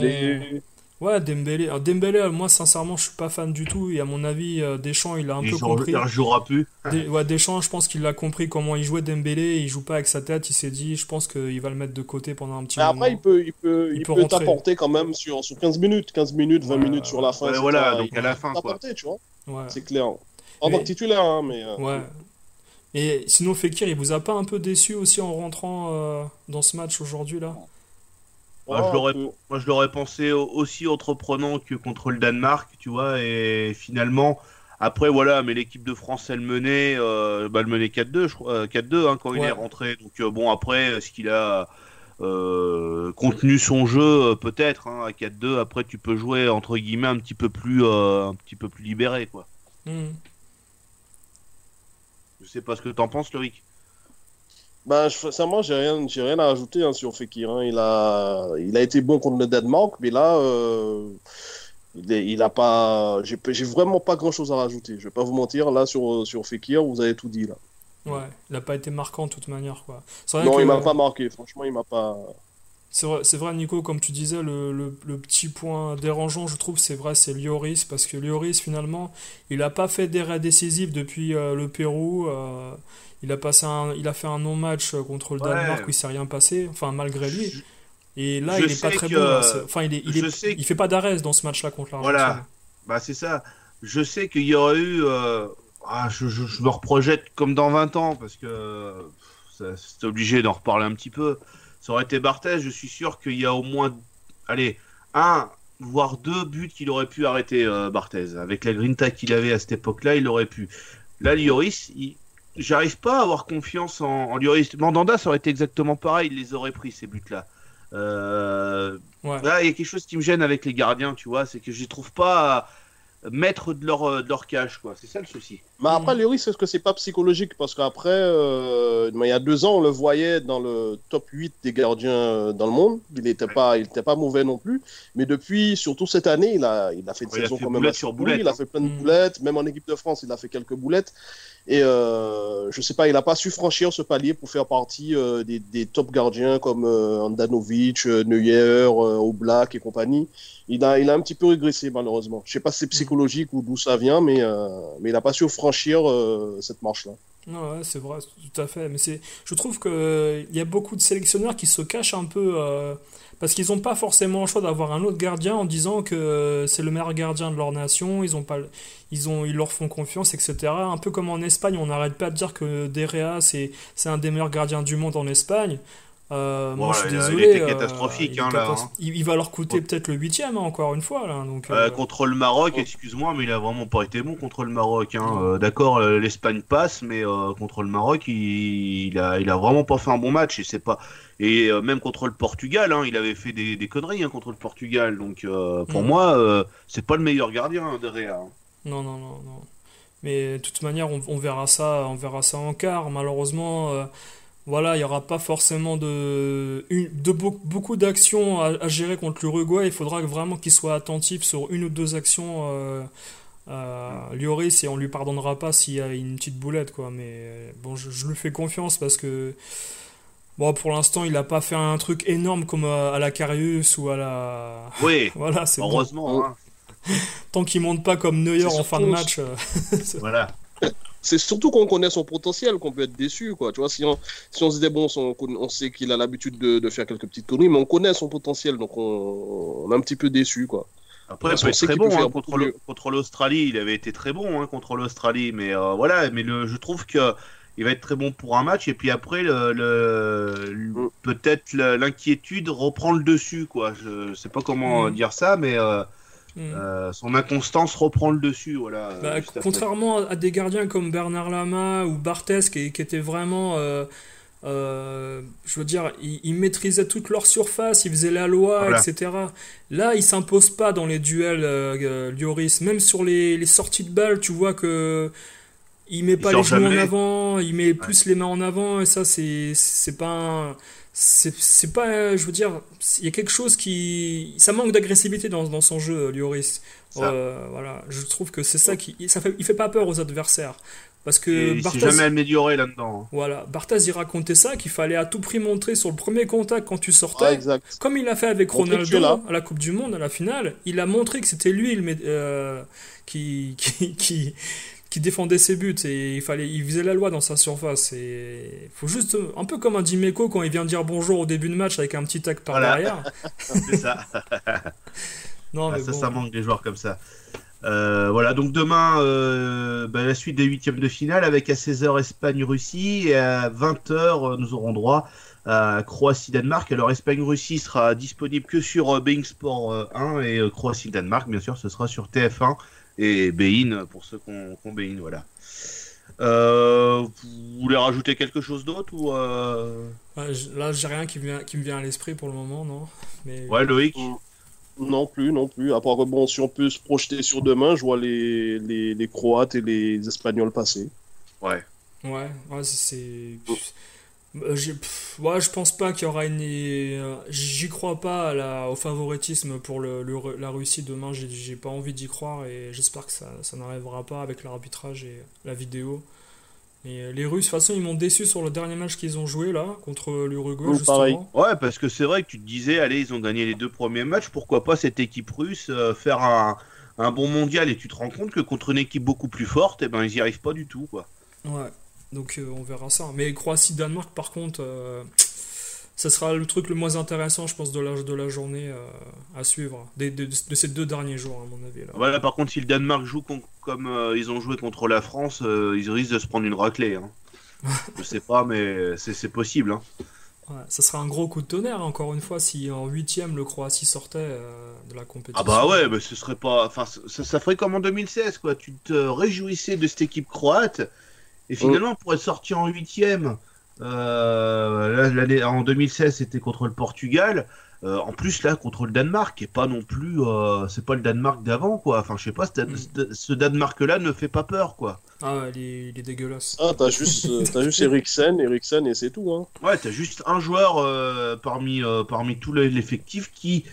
Ouais, Dembélé. Alors, Dembélé, euh, moi, sincèrement, je suis pas fan du tout, et à mon avis, euh, Deschamps, il a un Il peu compris. il jouera plus. Des- ouais, Deschamps, je pense qu'il a compris comment il jouait Dembélé, il joue pas avec sa tête, il s'est dit, je pense qu'il va le mettre de côté pendant un petit Mais moment. après, il peut, il peut, Il il peut t'apporter quand même sur, sur 15 minutes, 15 minutes, 20 Ouais, minutes sur la fin. ouais, voilà, donc il à la fin, quoi. t'apporter, tu vois. Ouais. C'est clair. En tant que titulaire, hein, mais. euh, Ouais. Et sinon, Fekir, il vous a pas un peu déçu aussi en rentrant euh, dans ce match aujourd'hui là? Moi, je ouais, l'aurais- un peu. Moi, je l'aurais pensé au- aussi entreprenant que contre le Danemark, tu vois, et finalement, après, voilà, mais l'équipe de France, elle menait, euh, bah, elle menait 4-2, je crois, euh, 4-2 hein, quand il est rentré. Donc, euh, bon, après, est-ce qu'il a contenu son jeu, peut-être, hein, à 4-2, après, tu peux jouer, entre guillemets, un petit peu plus, un petit peu plus libéré, quoi. Hmm. Je sais pas ce que t'en penses, Loïc. Ben, sincèrement, j'ai rien, j'ai rien à ajouter hein, sur Fekir. hein. Il a, il a été bon contre le Danemark, mais là, euh, il, est- il a pas, j'ai, j'ai vraiment pas grand chose à rajouter. Je vais pas vous mentir. Là, sur, sur Fekir, vous avez tout dit là. Ouais, il a pas été marquant de toute manière quoi. C'est vrai Non, que- il m'a pas marqué. Franchement, il m'a pas. C'est vrai, c'est vrai, Nico, comme tu disais, le, le- le petit point dérangeant, je trouve, c'est vrai, c'est Lloris, parce que Lloris, finalement, il n'a pas fait d'arrêt décisif depuis euh, le Pérou. euh, il, a passé un, il a fait un non-match euh, contre le Ouais. Danemark où il s'est rien passé, enfin, malgré lui. Et là, je il est pas très que- bon. c'est- Enfin, il, est, il, est- fait pas d'arrêt dans ce match-là contre l'Argentine. Voilà. Bah, c'est ça. Je sais qu'il y aurait eu. euh, Ah, je, je- je me reprojette comme dans 20 ans parce que c'est obligé d'en reparler un petit peu. Ça aurait été Barthez, je suis sûr qu'il y a au moins. Allez, un, voire deux buts qu'il aurait pu arrêter euh, Barthez. Avec la grinta qu'il avait à cette époque-là, il aurait pu. Là, Lloris, il- j'arrive pas à avoir confiance en, en Lloris. Mandanda, ça aurait été exactement pareil, il les aurait pris ces buts-là. Euh, Ouais. Là, il y a quelque chose qui me gêne avec les gardiens, tu vois, c'est que je les trouve pas maîtres de leur, euh, de leur cage, quoi. C'est ça le souci. Mais après, Mm. le risque, est-ce que c'est pas psychologique? Parce qu'après, euh, il y a deux ans, on le voyait dans le top 8 des gardiens euh, dans le monde. Il n'était pas, il était pas mauvais non plus. Mais depuis, surtout cette année, il a, il a fait une Ouais, saison fait quand même sur boulette, Il a hein. fait plein de Mm. boulettes. Même en équipe de France, il a fait quelques boulettes. Et euh, je sais pas, il n'a pas su franchir ce palier pour faire partie euh, des, des top gardiens comme euh, Andanovic, Neuer, euh, Oblak et compagnie. Il a, il a un petit peu régressé malheureusement. Je sais pas si c'est psychologique ou d'où ça vient, mais, euh, mais il n'a pas su franchir euh, cette marche-là. C'est vrai, tout à fait. Mais c'est, je trouve que il y a beaucoup de sélectionneurs qui se cachent un peu euh, parce qu'ils n'ont pas forcément le choix d'avoir un autre gardien en disant que euh, c'est le meilleur gardien de leur nation. Ils ont pas, ils ont, ils leur font confiance, etc. Un peu comme en Espagne, on n'arrête pas de dire que Derrea c'est un des meilleurs gardiens du monde en Espagne. Euh, moi, Ouais, je suis il a- il désolé. était euh, catastrophique, il, hein, là, hein. il, va leur coûter Ouais. peut-être le huitième hein, encore une fois là. Donc, Euh, euh, contre le Maroc, excuse-moi, mais il a vraiment pas été bon contre le Maroc. Hein. Euh, D'accord, euh, l'Espagne passe, mais euh, contre le Maroc, il, il a, il a vraiment pas fait un bon match. Et c'est pas. Et euh, même contre le Portugal, hein, il avait fait des, des conneries hein, contre le Portugal. Donc euh, pour Mhm. moi, euh, c'est pas le meilleur gardien de Réa. Non, non, non, non. Mais de toute manière, on, on verra ça, on verra ça en quart. Malheureusement, euh, voilà, il n'y aura pas forcément de, une- de beau- beaucoup d'actions à, à gérer contre l'Uruguay. Il faudra vraiment qu'il soit attentif sur une ou deux actions. Euh, euh, Lloris et on lui pardonnera pas s'il y a une petite boulette quoi mais bon je, je lui fais confiance parce que Bon, pour l'instant, il n'a pas fait un truc énorme comme à, la Carius ou à la. Oui, <laughs> voilà, c'est heureusement. Bon. Hein. Tant qu'il monte pas comme Neuer en fin de match. euh, <laughs> Voilà. C'est surtout qu'on connaît son potentiel qu'on peut être déçu, quoi. Tu vois, si on, si on se dit, bon, on, on sait qu'il a l'habitude de, de, faire quelques petites conneries, mais on connaît son potentiel, donc on, on est un petit peu déçu, quoi. Après, il peut être très bon hein, contre, le, contre l'Australie. Il avait été très bon hein, contre l'Australie, mais euh, voilà. Mais le, je trouve que il va être très bon pour un match et puis après, le, le, le peut-être l'inquiétude reprend le dessus, quoi. Je sais pas comment Mm. dire ça, mais euh, mm. euh, son inconstance reprend le dessus, voilà. Bah, contrairement à des gardiens comme Bernard Lama ou Barthez qui, qui étaient vraiment. euh, euh, je veux dire, ils, ils maîtrisaient toute leur surface, ils faisaient la loi, Voilà. etc. Là, ils s'imposent pas dans les duels, euh, euh, Lloris. Même sur les, les sorties de balles, tu vois que. Il met Il pas les genoux en avant, il met plus les mains en avant, et ça, c'est c'est pas. un- C'est c'est pas. Je veux dire, il y a quelque chose qui. Ça manque d'agressivité dans, dans son jeu, Lloris. Ça. Euh, voilà, je trouve que c'est ça qui. Ça fait, il fait pas peur aux adversaires. Parce que il s'est Barthez, jamais amélioré là-dedans. hein. voilà, Barthez, il racontait ça, qu'il fallait à tout prix montrer sur le premier contact quand tu sortais. Ah, exact. Comme il a fait avec Ronaldo là. à la Coupe du Monde, à la finale, il a montré que c'était lui le, euh, qui, <laughs> qui, qui, qui défendait ses buts et il fallait, il faisait la loi dans sa surface. Et faut juste, un peu comme un Dimeco quand il vient dire bonjour au début de match avec un petit tac par Voilà. derrière. <laughs> C'est ça. <laughs> Non, Ah, mais ça, bon. ça manque des joueurs comme ça. Euh, voilà, donc demain, euh, bah, la suite des huitièmes de finale avec à 16h Espagne-Russie et à 20h, euh, nous aurons droit à Croatie-Danemark. Alors, Espagne-Russie sera disponible que sur euh, Bein Sport euh, 1 et Croatie-Danemark, bien sûr, ce sera sur TF1 et Bein pour ceux qui ont qui ont Bein, voilà. Euh, vous voulez rajouter quelque chose d'autre ou euh... Là, j'ai rien qui, vient, qui me vient à l'esprit pour le moment, non. Mais ouais Loïc? Non plus, non plus. À part que, bon, si on peut se projeter sur demain, je vois les, les, les Croates et les Espagnols passer. ouais Ouais, ouais, c'est. Euh, pff, ouais, je pense pas qu'il y aura une. euh, J'y crois pas à la, au favoritisme pour le, le- la Russie demain. J'ai pas envie d'y croire et j'espère que ça, ça n'arrivera pas avec l'arbitrage et la vidéo. Et euh, les Russes, de toute façon, ils m'ont déçu sur le dernier match qu'ils ont joué là contre l'Uruguay. Justement. pareil. Ouais, parce que c'est vrai que tu te disais, allez, ils ont gagné les deux premiers matchs, pourquoi pas cette équipe russe euh, faire un, un bon mondial? Et tu te rends compte que contre une équipe beaucoup plus forte, eh ben ils y arrivent pas du tout, quoi. Ouais, donc euh, on verra ça. Mais Croatie-Danemark, par contre, euh, ça sera le truc le moins intéressant, je pense, de la, de la journée euh, à suivre. Des- de, de ces deux derniers jours, à mon avis. Là. Voilà, par contre, si le Danemark joue con- comme ils ont joué contre la France, ils risquent de se prendre une raclée. Hein. <laughs> Je sais pas, mais c'est c'est possible. Hein. Ouais, ça sera un gros coup de tonnerre, encore une fois, si en huitième le Croatie sortait euh, de la compétition. Ah bah ouais, mais ce serait pas. Enfin, ça, ça ferait comme en 2016, quoi. Tu te réjouissais de cette équipe croate, et finalement, pour être sorti en huitième, euh, en 2016, c'était contre le Portugal. Euh, en plus, là, contre le Danemark, et pas non plus. euh, c'est pas le Danemark d'avant, quoi. Enfin, je sais pas, ce, Mm. ce- Danemark-là ne fait pas peur, quoi. Ah il est, il est dégueulasse. Ah, t'as juste, euh, t'as juste <laughs> Eriksen, Eriksen et c'est tout. Hein. Ouais, t'as juste un joueur euh, parmi, euh, parmi tout le- l'effectif qui.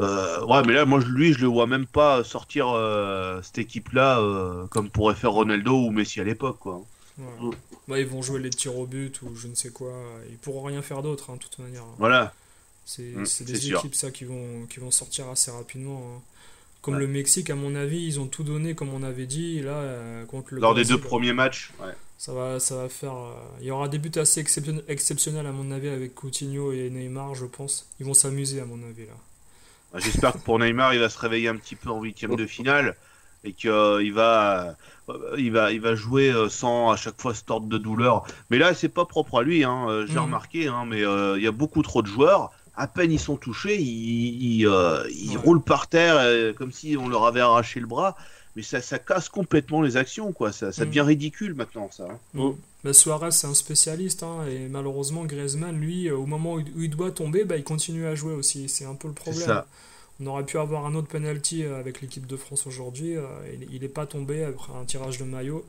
euh, ouais, mais là, moi, je- lui, je le vois même pas sortir euh, cette équipe-là euh, comme pourrait faire Ronaldo ou Messi à l'époque, quoi. Ouais. Bah, ils vont jouer les tirs au but ou je ne sais quoi. Ils pourront rien faire d'autre, hein, de toute manière. Voilà. C'est Mm, des sûr. équipes ça qui vont, qui vont sortir assez rapidement. hein. Comme Ouais. le Mexique, à mon avis, ils ont tout donné comme on avait dit. Là, euh, contre le Lors des deux premiers matchs. Ouais. ça va, ça va faire. euh, Il y aura des buts assez exceptionnels, exceptionnels à mon avis avec Coutinho et Neymar, je pense. Ils vont s'amuser à mon avis là. Bah, J'espère que pour Neymar, il va se réveiller un petit peu en huitième de finale et qu'il va, euh, il va, il va jouer euh, sans à chaque fois se tordre de douleur. Mais là, c'est pas propre à lui. Hein. euh, J'ai Mhm. remarqué, hein, mais euh, il y a beaucoup trop de joueurs. À peine ils sont touchés, ils, ils, euh, ils Ouais. roulent par terre euh, comme si on leur avait arraché le bras. Mais ça, ça casse complètement les actions, quoi. Ça, ça Mhm. devient ridicule maintenant, ça. hein. Mm. Bah, Suarez, c'est un spécialiste, hein, et malheureusement, Griezmann, lui, euh, au moment où il- doit tomber, bah, il continue à jouer aussi. C'est un peu le problème. ça. On aurait pu avoir un autre penalty euh, avec l'équipe de France aujourd'hui. euh, il- n'est pas tombé après un tirage de maillot.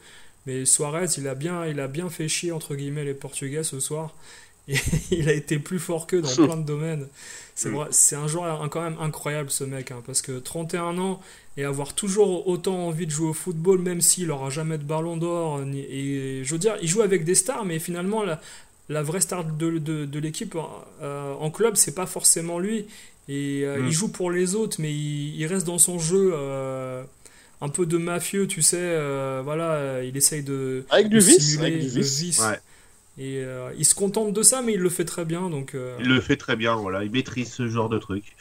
Mais Suarez, il a bien, il a bien fait chier, entre guillemets, les Portugais ce soir. <laughs> Et il a été plus fort qu'eux dans plein de <laughs> domaines. C'est Mm. vrai, c'est un joueur quand même incroyable, ce mec. hein, parce que 31 ans et avoir toujours autant envie de jouer au football, même s'il n'aura jamais de ballon d'or. ni- Et je veux dire, il joue avec des stars, mais finalement, la- la vraie star de, de, l'équipe en club, c'est pas forcément lui. Et mm. il joue pour les autres, mais il, reste dans son jeu un peu de mafieux, tu sais. voilà, il essaye de, avec du vice, avec du vice. Et il se contente de ça, mais il le fait très bien. Donc, Il le fait très bien, voilà. Il maîtrise ce genre de truc.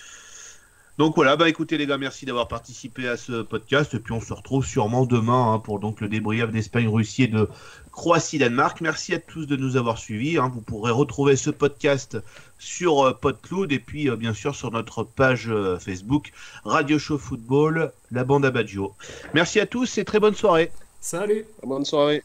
Donc voilà, bah écoutez les gars, merci d'avoir participé à ce podcast. Et puis on se retrouve sûrement demain hein, pour donc le débrief d'Espagne, Russie et de Croatie, Danemark. Merci à tous de nous avoir suivis. Hein. Vous pourrez retrouver ce podcast sur euh, PodCloud et puis euh, bien sûr sur notre page euh, Facebook Radio Show Football, la bande à Baggio. Merci à tous et très bonne soirée. Salut. Bonne soirée.